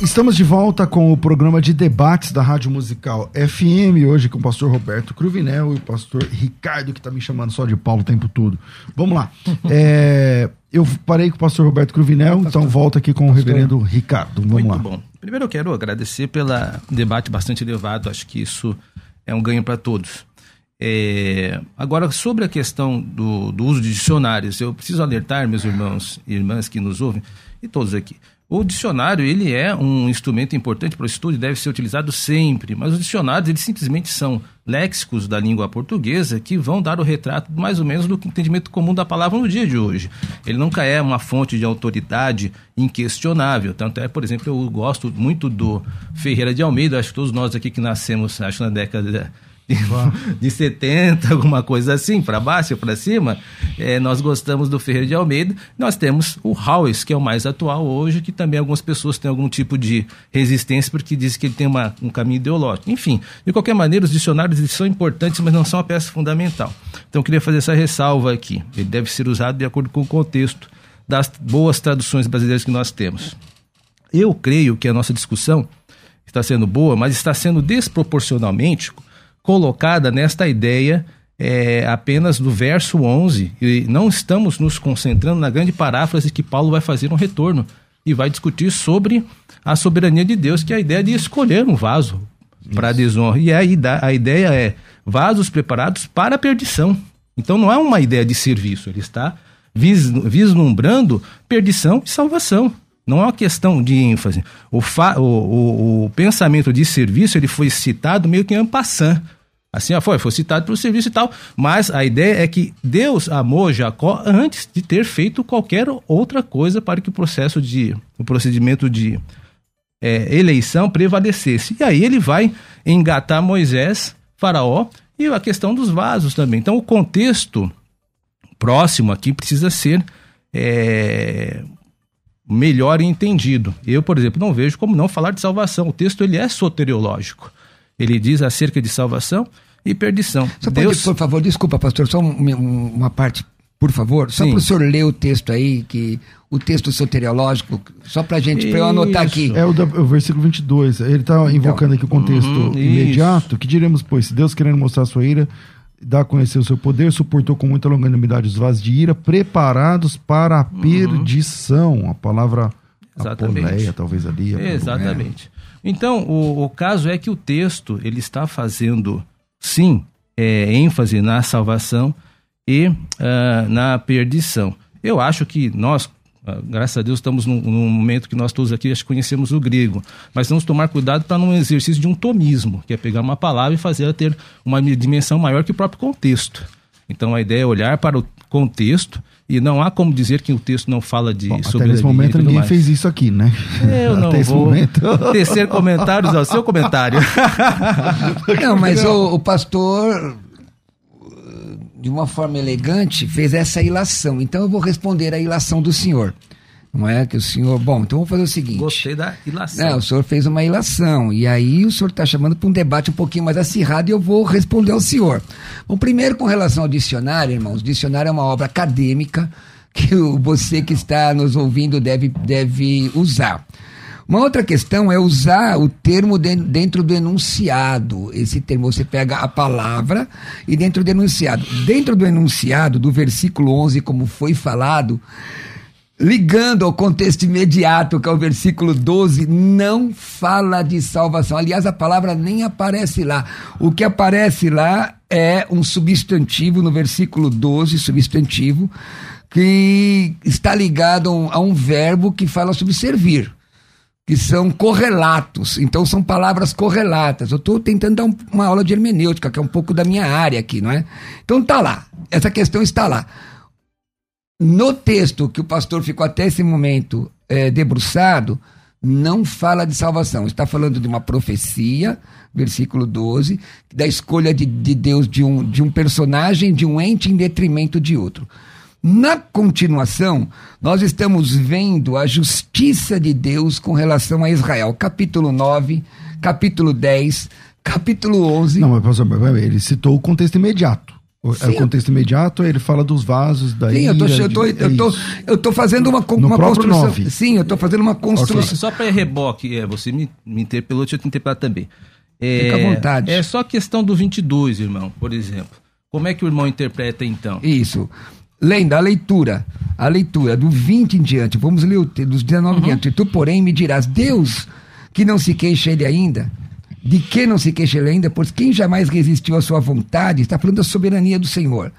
Estamos de volta com o programa de debates da Rádio Musical FM, hoje com o pastor Roberto Cruvinel e o pastor Ricardo, que está me chamando só de Paulo o tempo todo. Vamos lá. É, eu parei com o pastor Roberto Cruvinel, então volta aqui com o reverendo Ricardo. Vamos Muito lá. bom. Primeiro eu quero agradecer pelo debate bastante elevado, acho que isso é um ganho para todos. É, agora, sobre a questão do, do uso de dicionários, eu preciso alertar meus irmãos e irmãs que nos ouvem, e todos aqui. O dicionário ele é um instrumento importante para o estudo e deve ser utilizado sempre, mas os dicionários eles simplesmente são léxicos da língua portuguesa que vão dar o retrato mais ou menos do entendimento comum da palavra no dia de hoje. Ele nunca é uma fonte de autoridade inquestionável. Tanto é, por exemplo, eu gosto muito do Ferreira de Almeida, acho que todos nós aqui que nascemos, acho na década de 70, alguma coisa assim, para baixo, para cima, é, nós gostamos do Ferreira de Almeida. Nós temos o Howes, que é o mais atual hoje, que também algumas pessoas têm algum tipo de resistência porque dizem que ele tem uma, um caminho ideológico. Enfim, de qualquer maneira, os dicionários são importantes, mas não são a peça fundamental. Então, eu queria fazer essa ressalva aqui. Ele deve ser usado de acordo com o contexto das boas traduções brasileiras que nós temos. Eu creio que a nossa discussão está sendo boa, mas está sendo desproporcionalmente colocada nesta ideia é, apenas do verso 11, e não estamos nos concentrando na grande paráfrase que Paulo vai fazer um retorno e vai discutir sobre a soberania de Deus, que é a ideia de escolher um vaso para desonra. E aí a ideia é vasos preparados para a perdição. Então não é uma ideia de serviço, ele está vislumbrando perdição e salvação. Não é uma questão de ênfase. O, fa, o, o, o pensamento de serviço ele foi citado meio que en passant. Assim, foi, foi citado pelo serviço e tal. Mas a ideia é que Deus amou Jacó antes de ter feito qualquer outra coisa para que o processo de, o procedimento de é, eleição prevalecesse. E aí ele vai engatar Moisés, Faraó e a questão dos vasos também. Então o contexto próximo aqui precisa ser é, melhor entendido. Eu, por exemplo, não vejo como não falar de salvação. O texto ele é soteriológico. Ele diz acerca de salvação e perdição. Só Deus... pode, por favor, desculpa, pastor, só um, uma parte, por favor, só para o senhor ler o texto aí, que o texto soteriológico, só para gente, para eu anotar aqui. É o, da, o versículo 22, ele está invocando então, aqui o contexto uhum, imediato, isso. que diremos, pois, se Deus querendo mostrar a sua ira, dá a conhecer o seu poder, suportou com muita longanimidade os vasos de ira, preparados para a uhum. perdição. A palavra Exatamente. Apoleia, talvez ali. Exatamente. Então, o, o, caso é que o texto ele está fazendo, sim, é, ênfase na salvação e uh, na perdição. Eu acho que nós, graças a Deus, estamos num, num, momento que nós todos aqui conhecemos o grego, mas vamos tomar cuidado para não exercício de um tomismo, que é pegar uma palavra e fazer ela ter uma dimensão maior que o próprio contexto. Então, a ideia é olhar para o contexto e não há como dizer que o texto não fala de Bom, soberania. Até nesse momento ninguém mais. fez isso aqui, né? Eu não até vou momento... tecer comentários ao seu comentário. Não, mas o, o pastor, de uma forma elegante, fez essa ilação. Então eu vou responder a ilação do senhor. Não é que o senhor. Bom, então vamos fazer o seguinte. Gostei da ilação. É, o senhor fez uma ilação. E aí o senhor está chamando para um debate um pouquinho mais acirrado e eu vou responder ao senhor. Bom, primeiro, com relação ao dicionário, irmãos, o dicionário é uma obra acadêmica que você que está nos ouvindo deve, deve usar. Uma outra questão é usar o termo dentro do enunciado. Esse termo, você pega a palavra e dentro do enunciado. Dentro do enunciado, do versículo 11, como foi falado, ligando ao contexto imediato, que é o versículo 12, não fala de salvação. Aliás, a palavra nem aparece lá. O que aparece lá é um substantivo no versículo 12, substantivo, que está ligado a um verbo que fala sobre servir. Que são correlatos, então são palavras correlatas. Eu estou tentando dar um, uma aula de hermenêutica, que é um pouco da minha área aqui, não é? Então tá lá, essa questão está lá. No texto que o pastor ficou até esse momento é, debruçado, não fala de salvação. Está falando de uma profecia, versículo 12, da escolha de, de Deus de um, de um personagem, de um ente em detrimento de outro. Na continuação, nós estamos vendo a justiça de Deus com relação a Israel. Capítulo 9, capítulo 10, capítulo 11. Não, mas ele citou o contexto imediato. É o contexto imediato, ele fala dos vasos, da Sim, eu tô, eu tô, eu tô, eu tô fazendo uma, uma construção. 9. Sim, eu tô fazendo uma construção. Okay. Só para reboque, é, você me, me interpelou, deixa eu te interpelar também. É, Fica à vontade. É só questão do 22, irmão, por exemplo. Como é que o irmão interpreta então? Isso. Lendo a leitura, a leitura do 20 em diante, vamos ler o, dos 19 uhum. em diante. Tu, porém, me dirás, Deus, que não se queixa ele ainda, de que não se queixa ele ainda? Pois quem jamais resistiu à sua vontade está falando da soberania do Senhor.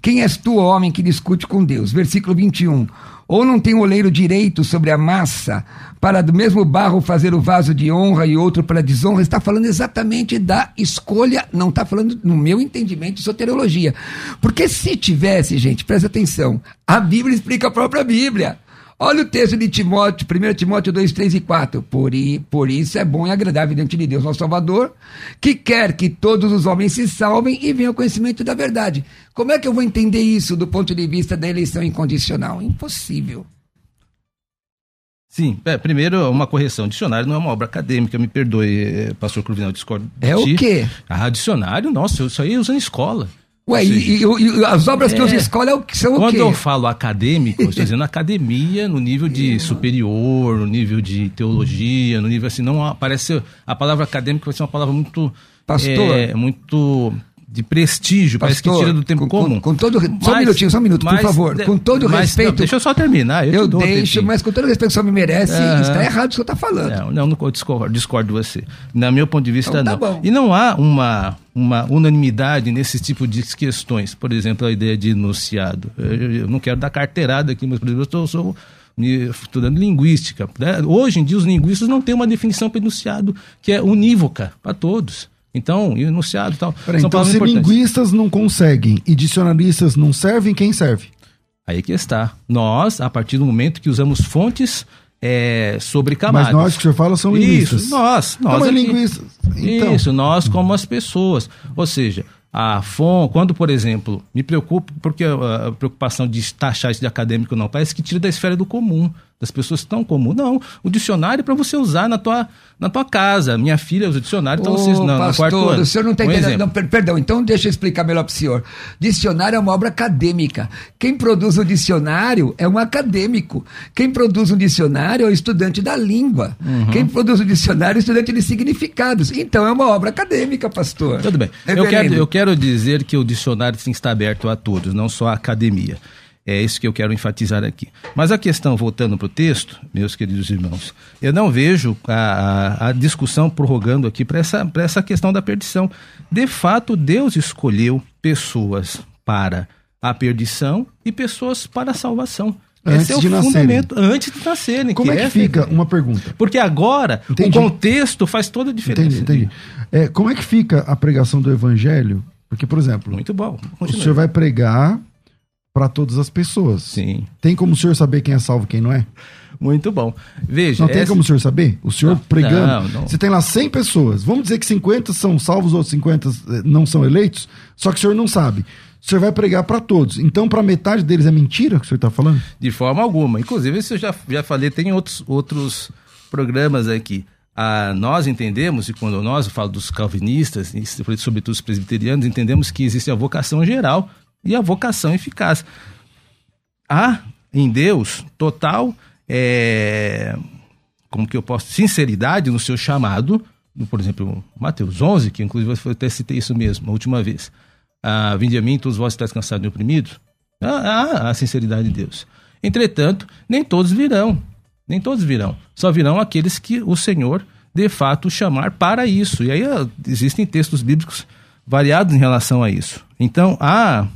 Quem és tu, homem, que discute com Deus? Versículo 21. Ou não tem oleiro direito sobre a massa, para do mesmo barro fazer o vaso de honra e outro para desonra? Está falando exatamente da escolha, não está falando, no meu entendimento, de soteriologia. Porque se tivesse, gente, presta atenção, a Bíblia explica a própria Bíblia. Olha o texto de Timóteo, 1 Timóteo 2, 3 e 4. Por, por isso é bom e agradável diante de Deus, nosso Salvador, que quer que todos os homens se salvem e venham ao conhecimento da verdade. Como é que eu vou entender isso do ponto de vista da eleição incondicional? Impossível. Sim, é, primeiro uma correção. Dicionário não é uma obra acadêmica, me perdoe, é, pastor Cruvinel, discordo. É o quê? Ah, dicionário, nossa, isso aí usa em escola. Ué, e, e, e, as obras é, que você escolhe é são o quê? Quando eu falo acadêmico, estou dizendo academia no nível de superior, no nível de teologia, no nível assim, não parece a palavra acadêmico vai ser uma palavra muito pastor, é, muito de prestígio, parece que Pastor, tira do tempo com, comum. Com, com todo, só um Mas- minutinho, só um minuto, por mas- favor. Com todo mas, respeito. não, deixa eu só terminar. Eu, eu deixo, mas com todo respeito que senhor me merece, está errado o que senhor está falando. Não, não, não eu discordo, discordo de você. No meu ponto de vista, Então tá não. E não há uma, uma unanimidade nesse tipo de questões. Por exemplo, a ideia de enunciado. Eu, eu- não quero dar carteirada aqui, mas, por exemplo, eu sou, me- estudando linguística. né? Hoje em dia, os linguistas não têm uma definição para enunciado que é unívoca para todos. Então, enunciado e tal. Peraí, são então se importantes. linguistas não conseguem e dicionaristas não servem, quem serve? Aí que está. Nós, a partir do momento que usamos fontes é, sobre camadas. Mas nós que o senhor fala são linguistas. Isso, nós. nós mas aqui. linguistas. Então, Isso, nós como as pessoas. Ou seja, a FON, quando, por exemplo, me preocupo, porque a, a preocupação de taxar isso de acadêmico não, parece que tira da esfera do comum, das pessoas tão comum. Não, o dicionário é para você usar na tua, na tua casa. Minha filha usa o dicionário, então Ô, vocês não, no pastor, quarto ano. o senhor não está Um entendendo. Não, per- perdão, então deixa eu explicar melhor para o senhor. Dicionário é uma obra acadêmica. Quem produz o dicionário é um acadêmico. Quem produz um dicionário é o estudante da língua. Uhum. Quem produz o dicionário é o estudante de significados. Então é uma obra acadêmica, pastor. Tudo bem. Eu quero, eu quero dizer que o dicionário que estar aberto a todos, não só à academia. É isso que eu quero enfatizar aqui. Mas a questão, voltando para o texto, meus queridos irmãos, eu não vejo a, a- a discussão prorrogando aqui para essa, pra essa questão da perdição. De fato, Deus escolheu pessoas para a perdição e pessoas para a salvação. Antes Esse é o de nascerem. fundamento, antes de nascerem. como é que essa- fica? Uma pergunta. Porque agora Entendi. o contexto faz toda a diferença. Entendi, entendi. É, como é que fica a pregação do evangelho? Porque, por exemplo, Muito bom. o senhor vai pregar para todas as pessoas. Sim. Tem como o senhor saber quem é salvo e quem não é? Muito bom. Veja, Não tem essa- como o senhor saber? O senhor Não, pregando. não, não. Você tem lá 100 pessoas. Vamos dizer que 50 são salvos, outros 50 eh, não são eleitos. Só que o senhor não sabe. O senhor vai pregar para todos. Então, para metade deles é mentira que o senhor está falando? de forma alguma. Inclusive, isso eu já, já falei, tem outros, outros programas aqui. Ah, nós entendemos, e quando nós eu falo dos calvinistas, e sobretudo os presbiterianos, entendemos que existe a vocação geral e a vocação eficaz. Há em Deus total, é, como que eu posso, sinceridade no seu chamado, por exemplo, Mateus 11, que inclusive eu até citei isso mesmo, a última vez. Ah, Vinde a mim, todos vós estáis cansados e oprimidos. Há, há a sinceridade de Deus. Entretanto, nem todos virão. Nem todos virão. Só virão aqueles que o Senhor, de fato, chamar para isso. E aí ah, existem textos bíblicos variados em relação a isso. Então, a,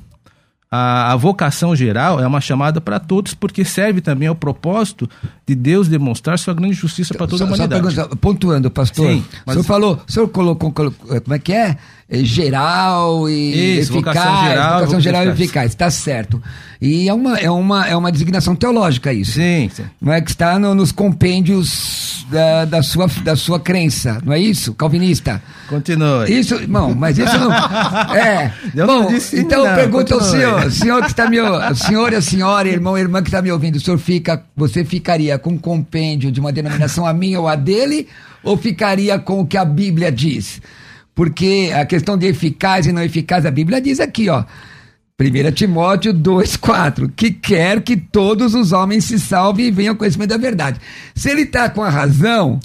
a, a vocação geral é uma chamada para todos, porque serve também ao propósito de Deus demonstrar sua grande justiça para toda a Só, só humanidade. pergunta, pontuando, pastor. Sim, O mas- senhor falou, o senhor colocou, colocou- como é que é? É geral e Isso, eficaz. vocação geral, vocação geral e eficaz. eficaz, tá certo. E é uma, é uma, é uma designação teológica isso. Sim, sim. Não é que está no- nos compêndios da, da, sua, da sua crença, não é isso? Calvinista. Continua. Isso, não, mas isso não. É. Eu Bom, não disse então não, eu pergunto ao senhor, senhor que está me o senhor e a senhora, irmão e irmã que está me ouvindo, o senhor fica, você ficaria com um compêndio de uma denominação a minha ou a dele, ou ficaria com o que a Bíblia diz? Porque a questão de eficaz e não eficaz, a Bíblia diz aqui, ó. 1 Timóteo 2,4, que quer que todos os homens se salvem e venham ao conhecimento da verdade. Se ele está com a razão,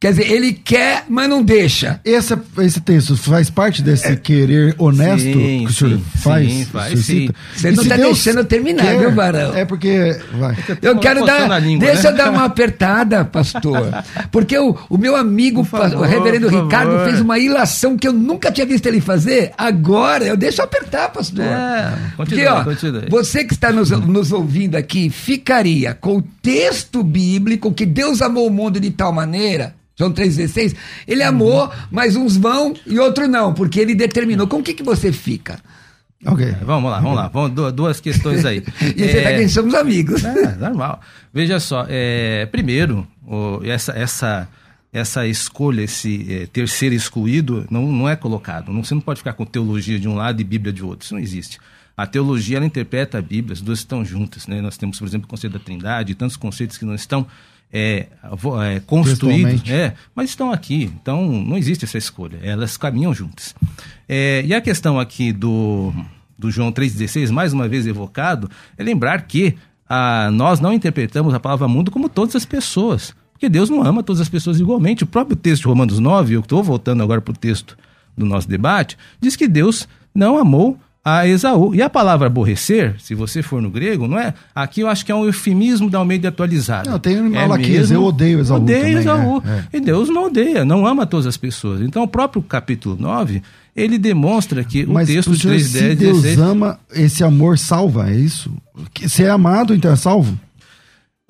quer dizer, ele quer, mas não deixa. Esse, esse texto faz parte desse querer honesto Sim, que o senhor sim, faz? sim, o faz, senhor sim. cita? Você E não tá Deus deixando eu terminar, quer- viu, Barão? É porque. Vai. Eu Uma quero dar. a língua, deixa né? eu dar uma apertada, pastor. Porque o, o meu amigo, favor, o reverendo Ricardo, fez uma ilação que eu nunca tinha visto ele fazer. Agora eu deixo apertar, pastor. É, Porque, continue, ó, continue. você que está nos, nos ouvindo aqui, ficaria com o texto bíblico que Deus amou o mundo de tal maneira. João 3,16, ele amou, mas uns vão e outros não, porque ele determinou. Com o que, que você fica? Ok. Vamos lá, vamos lá. Vamos, du- duas questões aí. E você tá É, dizendo, somos amigos. É, normal. Veja só, é, primeiro, o- essa, essa, essa escolha, esse é, ter ser excluído, não, não é colocado. Não, você não pode ficar com teologia de um lado e Bíblia de outro. Isso não existe. A teologia, ela interpreta a Bíblia, as duas estão juntas. Né? Nós temos, por exemplo, o conceito da trindade, tantos conceitos que não estão é, é, construídos, é, mas estão aqui. Então, não existe essa escolha. Elas caminham juntas. É, e a questão aqui do, do João 3,16, mais uma vez evocado, é lembrar que ah, nós não interpretamos a palavra mundo como todas as pessoas. Porque Deus não ama todas as pessoas igualmente. O próprio texto de Romanos 9, eu estou voltando agora para o texto do nosso debate, diz que Deus não amou a Esaú. E a palavra aborrecer, se você for no grego, não é? Aqui eu acho que é um eufemismo da Almeida atualizada. Não, tem é Malaquias, eu odeio Esaú Odeio também, Esaú. é, é. E Deus não odeia, não ama todas as pessoas. Então o próprio capítulo 9, ele demonstra que Mas o texto de professor, 3, se 10, Deus 16... ama, esse amor salva, é isso? Se é amado, então é salvo?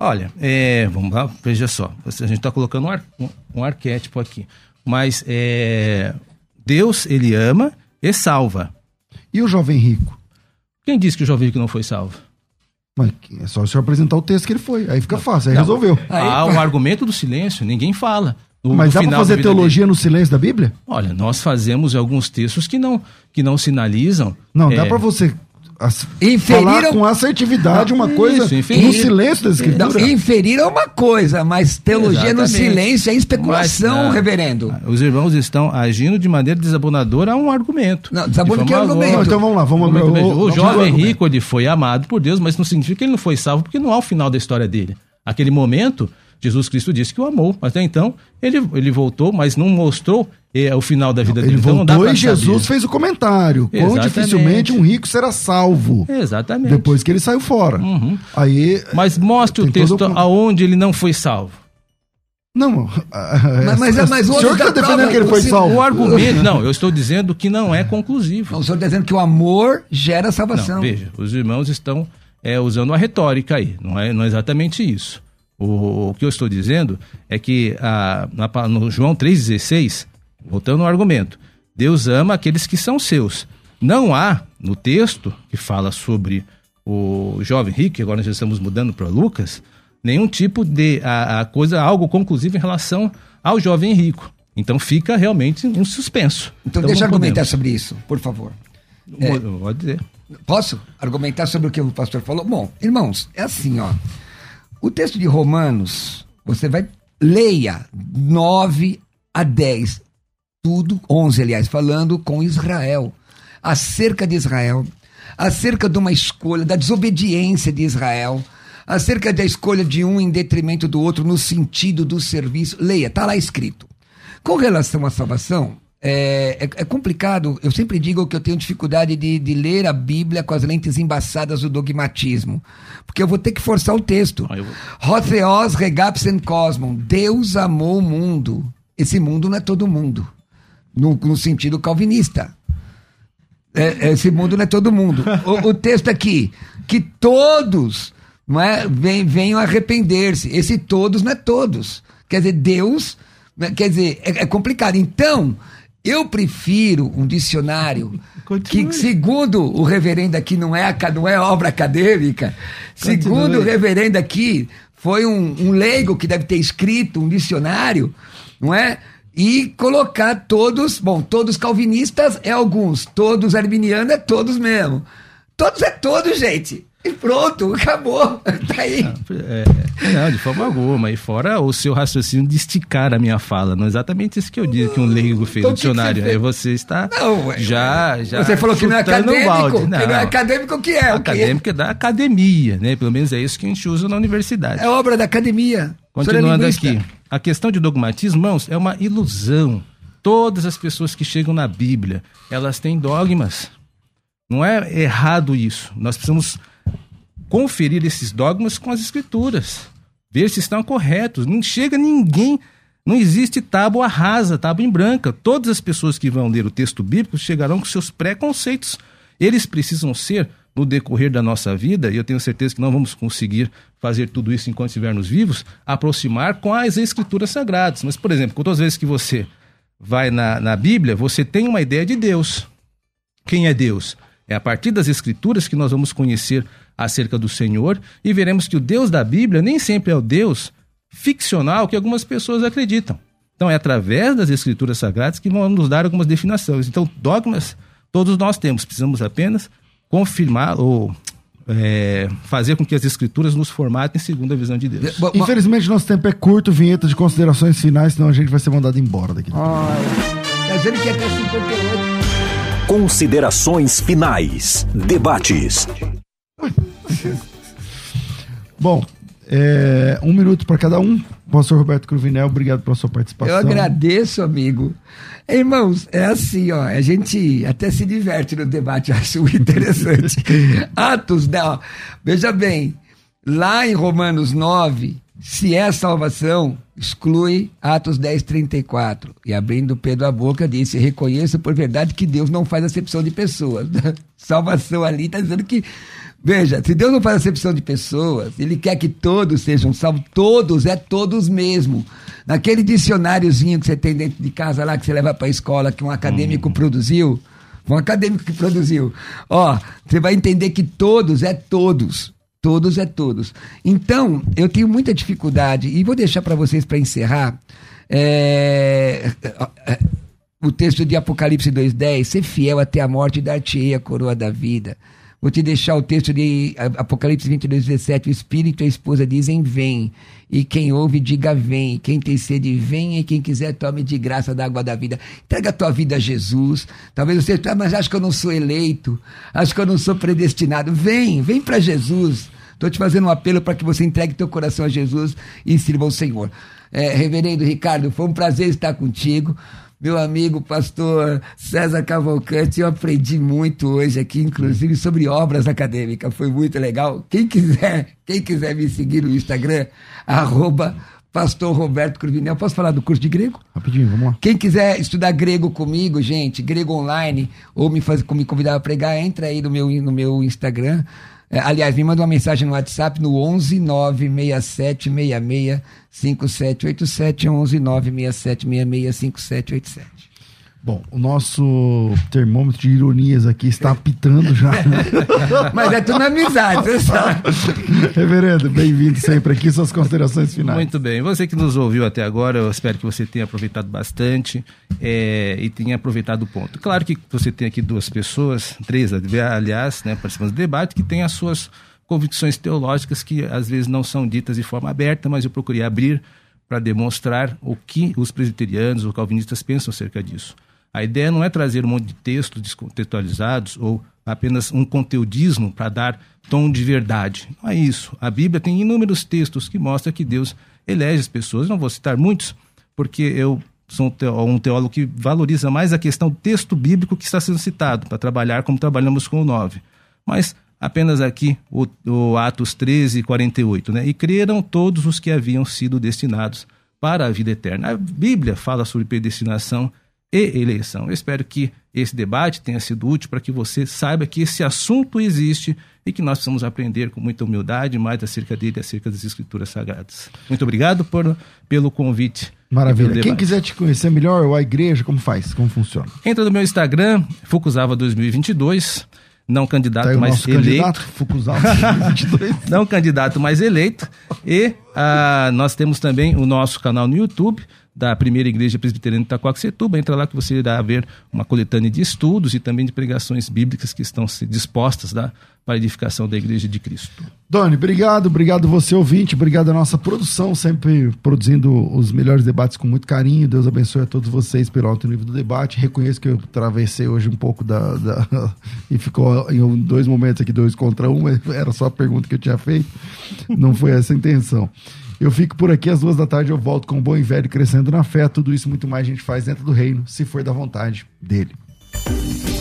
Olha, é, vamos lá, veja só. A gente está colocando um, ar- um- um arquétipo aqui. Mas é, Deus, ele ama e salva. E o jovem rico? Quem disse que o jovem rico não foi salvo? Mas é só o senhor apresentar o texto que ele foi. Aí fica fácil, aí Não. resolveu. Há um argumento do silêncio, ninguém fala. No- Mas no dá da fazer teologia no silêncio da Bíblia? dele. Olha, nós fazemos alguns textos que não, que não sinalizam. Não, é, dá pra você as- Inferiram- falar com assertividade uma Isso, coisa inferir. no silêncio da Não, Escritura. inferir é uma coisa, mas teologia no Exatamente. silêncio é especulação, Mas, não, reverendo. Os irmãos estão agindo de maneira desabonadora a um argumento. Não, desabono De que é argumento. Não, então vamos lá, vamos agora. o- O vamos jovem rico ele foi amado por Deus, mas não significa que ele não foi salvo, porque não há o final da história dele. Aquele momento, Jesus Cristo disse que o amou. Até então, ele, ele voltou, mas não mostrou eh, o final da vida Ele dele. Então não dá voltou pra e Jesus saber. fez o comentário. Quão Exatamente. dificilmente um rico será salvo. Exatamente. Depois que ele saiu fora. Uhum. Aí. Mas mostre o todo texto um- aonde ele não foi salvo. Não. Mas- mas- mas o hoje senhor está defendendo prova- que ele foi salvo. O argumento. Não, eu estou dizendo que não é conclusivo. Não, o senhor está dizendo que o amor gera Não, salvação. veja, os irmãos estão é, usando a retórica aí, não é, não é exatamente isso. O, o que eu estou dizendo é que a, na no João 3,16, voltando ao argumento, Deus ama aqueles que são seus. Não há no texto que fala sobre o jovem rico, agora nós já estamos mudando para Lucas, nenhum tipo de a, a coisa, algo conclusivo em relação ao jovem rico. Então fica realmente um suspenso. Então, deixa eu argumentar podemos. sobre isso, por favor. Pode dizer. Posso argumentar sobre o que o pastor falou? Bom, irmãos, é assim, ó. O texto de Romanos, você vai leia 9 a 10, tudo 11, aliás, falando com Israel, acerca de Israel, acerca de uma escolha da desobediência de Israel, acerca da escolha de um em detrimento do outro no sentido do serviço. Leia, tá lá escrito. Com relação à salvação, é, é- é complicado. Eu sempre digo que eu tenho dificuldade de, de ler a Bíblia com as lentes embaçadas do dogmatismo. Porque eu vou ter que forçar o texto. Ah, Hotheos regapsen cosmon. Deus amou o mundo. Esse mundo não é todo mundo. No, no sentido calvinista. É, esse mundo não é todo mundo. O, o texto aqui, que todos não é, ven- venham arrepender-se. Esse todos não é todos. Quer dizer, Deus. né, Quer dizer, é, é complicado. Então, eu prefiro um dicionário que, Continue. segundo o reverendo aqui, não é, não é obra acadêmica. Segundo o reverendo aqui, foi um, um leigo que deve ter escrito um dicionário, não é? E colocar todos, bom, todos calvinistas é alguns, todos arminianos é todos mesmo. Todos é todos, gente. E pronto, acabou. Tá aí. É, não, de forma alguma. E fora o seu raciocínio de esticar a minha fala. Não é exatamente isso que eu disse que um leigo fez Então, no o que que você dicionário. Aí você está Não, ué, já, já. Você falou que não é acadêmico. balde. Que não é acadêmico, o que é? O quê? Acadêmico é da academia, né? Pelo menos é isso que a gente usa na universidade. É obra da academia. É Continuando aqui. A questão de dogmatismo, irmãos, é uma ilusão. Todas as pessoas que chegam na Bíblia, elas têm dogmas. Não é errado isso. Nós precisamos conferir esses dogmas com as escrituras. Ver se estão corretos. Não chega ninguém. Não existe tábua rasa, tábua em branca. Todas as pessoas que vão ler o texto bíblico chegarão com seus preconceitos. Eles precisam ser, no decorrer da nossa vida, e eu tenho certeza que não vamos conseguir fazer tudo isso enquanto estivermos vivos, aproximar com as escrituras sagradas. Mas, por exemplo, todas as vezes que você vai na, na Bíblia, você tem uma ideia de Deus. Quem é Deus? É a partir das Escrituras que nós vamos conhecer acerca do Senhor e veremos que o Deus da Bíblia nem sempre é o Deus ficcional que algumas pessoas acreditam. Então é através das Escrituras Sagradas que vão nos dar algumas definições. Então, dogmas todos nós temos, precisamos apenas confirmar ou é, fazer com que as Escrituras nos formatem segundo a visão de Deus. Bom, Infelizmente, nosso tempo é curto, vinheta de considerações finais, senão a gente vai ser mandado embora daqui. Tá dizendo que é 58. Considerações finais. Debates. Bom, É, um minuto para cada um. Pastor Roberto Cruvinel, obrigado pela sua participação. Eu agradeço, amigo. Irmãos, é assim, ó, a gente até se diverte no debate, acho interessante. Atos, não, veja bem, lá em Romanos 9, se é salvação, exclui Atos 10, 34. E abrindo Pedro a boca, disse: Reconheço por verdade que Deus não faz acepção de pessoas. Salvação ali está dizendo que Veja, se Deus não faz acepção de pessoas, Ele quer que todos sejam salvos. Todos, é todos mesmo. Naquele dicionáriozinho que você tem dentro de casa lá, que você leva para a escola, que um acadêmico hum. produziu, um acadêmico que produziu. Ó, você vai entender que todos é todos. Todos é todos. Então, eu tenho muita dificuldade, e vou deixar para vocês para encerrar. É, é, o texto de Apocalipse 2,10: ser fiel até a morte e dar-te-ei a coroa da vida. Vou te deixar o texto de Apocalipse 22, 17. O Espírito e a esposa dizem: Vem. E quem ouve, diga: Vem. Quem tem sede, venha. E quem quiser, tome de graça da água da vida. Entrega a tua vida a Jesus. Talvez você, ah, mas acho que eu não sou eleito. Acho que eu não sou predestinado. Vem, vem para Jesus. Estou te fazendo um apelo para que você entregue teu coração a Jesus e sirva o Senhor. É, Reverendo Ricardo, foi um prazer estar contigo meu amigo pastor César Cavalcante. Eu aprendi muito hoje aqui, inclusive sobre obras acadêmicas. Foi muito legal. Quem quiser, quem quiser me seguir no Instagram, arroba Pastor Roberto Cruvinel. Posso falar do curso de grego? Rapidinho, vamos lá. Quem quiser estudar grego comigo, gente, grego online, ou me, fazer, me convidar a pregar, entra aí no meu, no meu Instagram. É, aliás, me manda uma mensagem no WhatsApp no 11 967 66 5787 11 967 66 5787. Bom, o nosso termômetro de ironias aqui está apitando já. Mas é tudo na amizade, você sabe. Reverendo, bem-vindo sempre aqui, suas considerações finais. Muito bem. Você que nos ouviu até agora, eu espero que você tenha aproveitado bastante é, e tenha aproveitado o ponto. Claro que você tem aqui duas pessoas, três, aliás, né, participando do debate, que têm as suas convicções teológicas que às vezes não são ditas de forma aberta, mas eu procurei abrir para demonstrar o que os presbiterianos ou calvinistas pensam acerca disso. A ideia não é trazer um monte de textos descontextualizados ou apenas um conteudismo para dar tom de verdade. Não é isso. A Bíblia tem inúmeros textos que mostram que Deus elege as pessoas. Não vou citar muitos, porque eu sou um teólogo que valoriza mais a questão do texto bíblico que está sendo citado, para trabalhar como trabalhamos com o 9. Mas apenas aqui o, o Atos 13, 48. Né? E creram todos os que haviam sido destinados para a vida eterna. A Bíblia fala sobre predestinação e eleição. Eu espero que esse debate tenha sido útil para que você saiba que esse assunto existe e que nós precisamos aprender com muita humildade mais acerca dele, acerca das Escrituras Sagradas. Muito obrigado por, pelo convite. Maravilha. Quem quiser te conhecer melhor, ou a igreja, como faz? Como funciona? Entra no meu Instagram, Focusava 2022 não candidato, tá mas eleito. Candidato, não candidato, mas eleito. E ah, nós temos também o nosso canal no YouTube, da Primeira Igreja Presbiteriana de Itacoaxetuba. Entra lá que você irá ver uma coletânea de estudos e também de pregações bíblicas que estão dispostas para a edificação da Igreja de Cristo. Doni, obrigado, obrigado você ouvinte, obrigado à nossa produção, sempre produzindo os melhores debates com muito carinho. Deus abençoe a todos vocês pelo alto nível do debate. Reconheço que eu atravessei hoje um pouco da, da e ficou em dois momentos aqui dois contra um, era só a pergunta que eu tinha feito. Não foi essa a intenção. Eu fico por aqui às duas da tarde, eu volto com o bom e velho crescendo na fé. Tudo isso muito mais a gente faz dentro do reino, se for da vontade dele.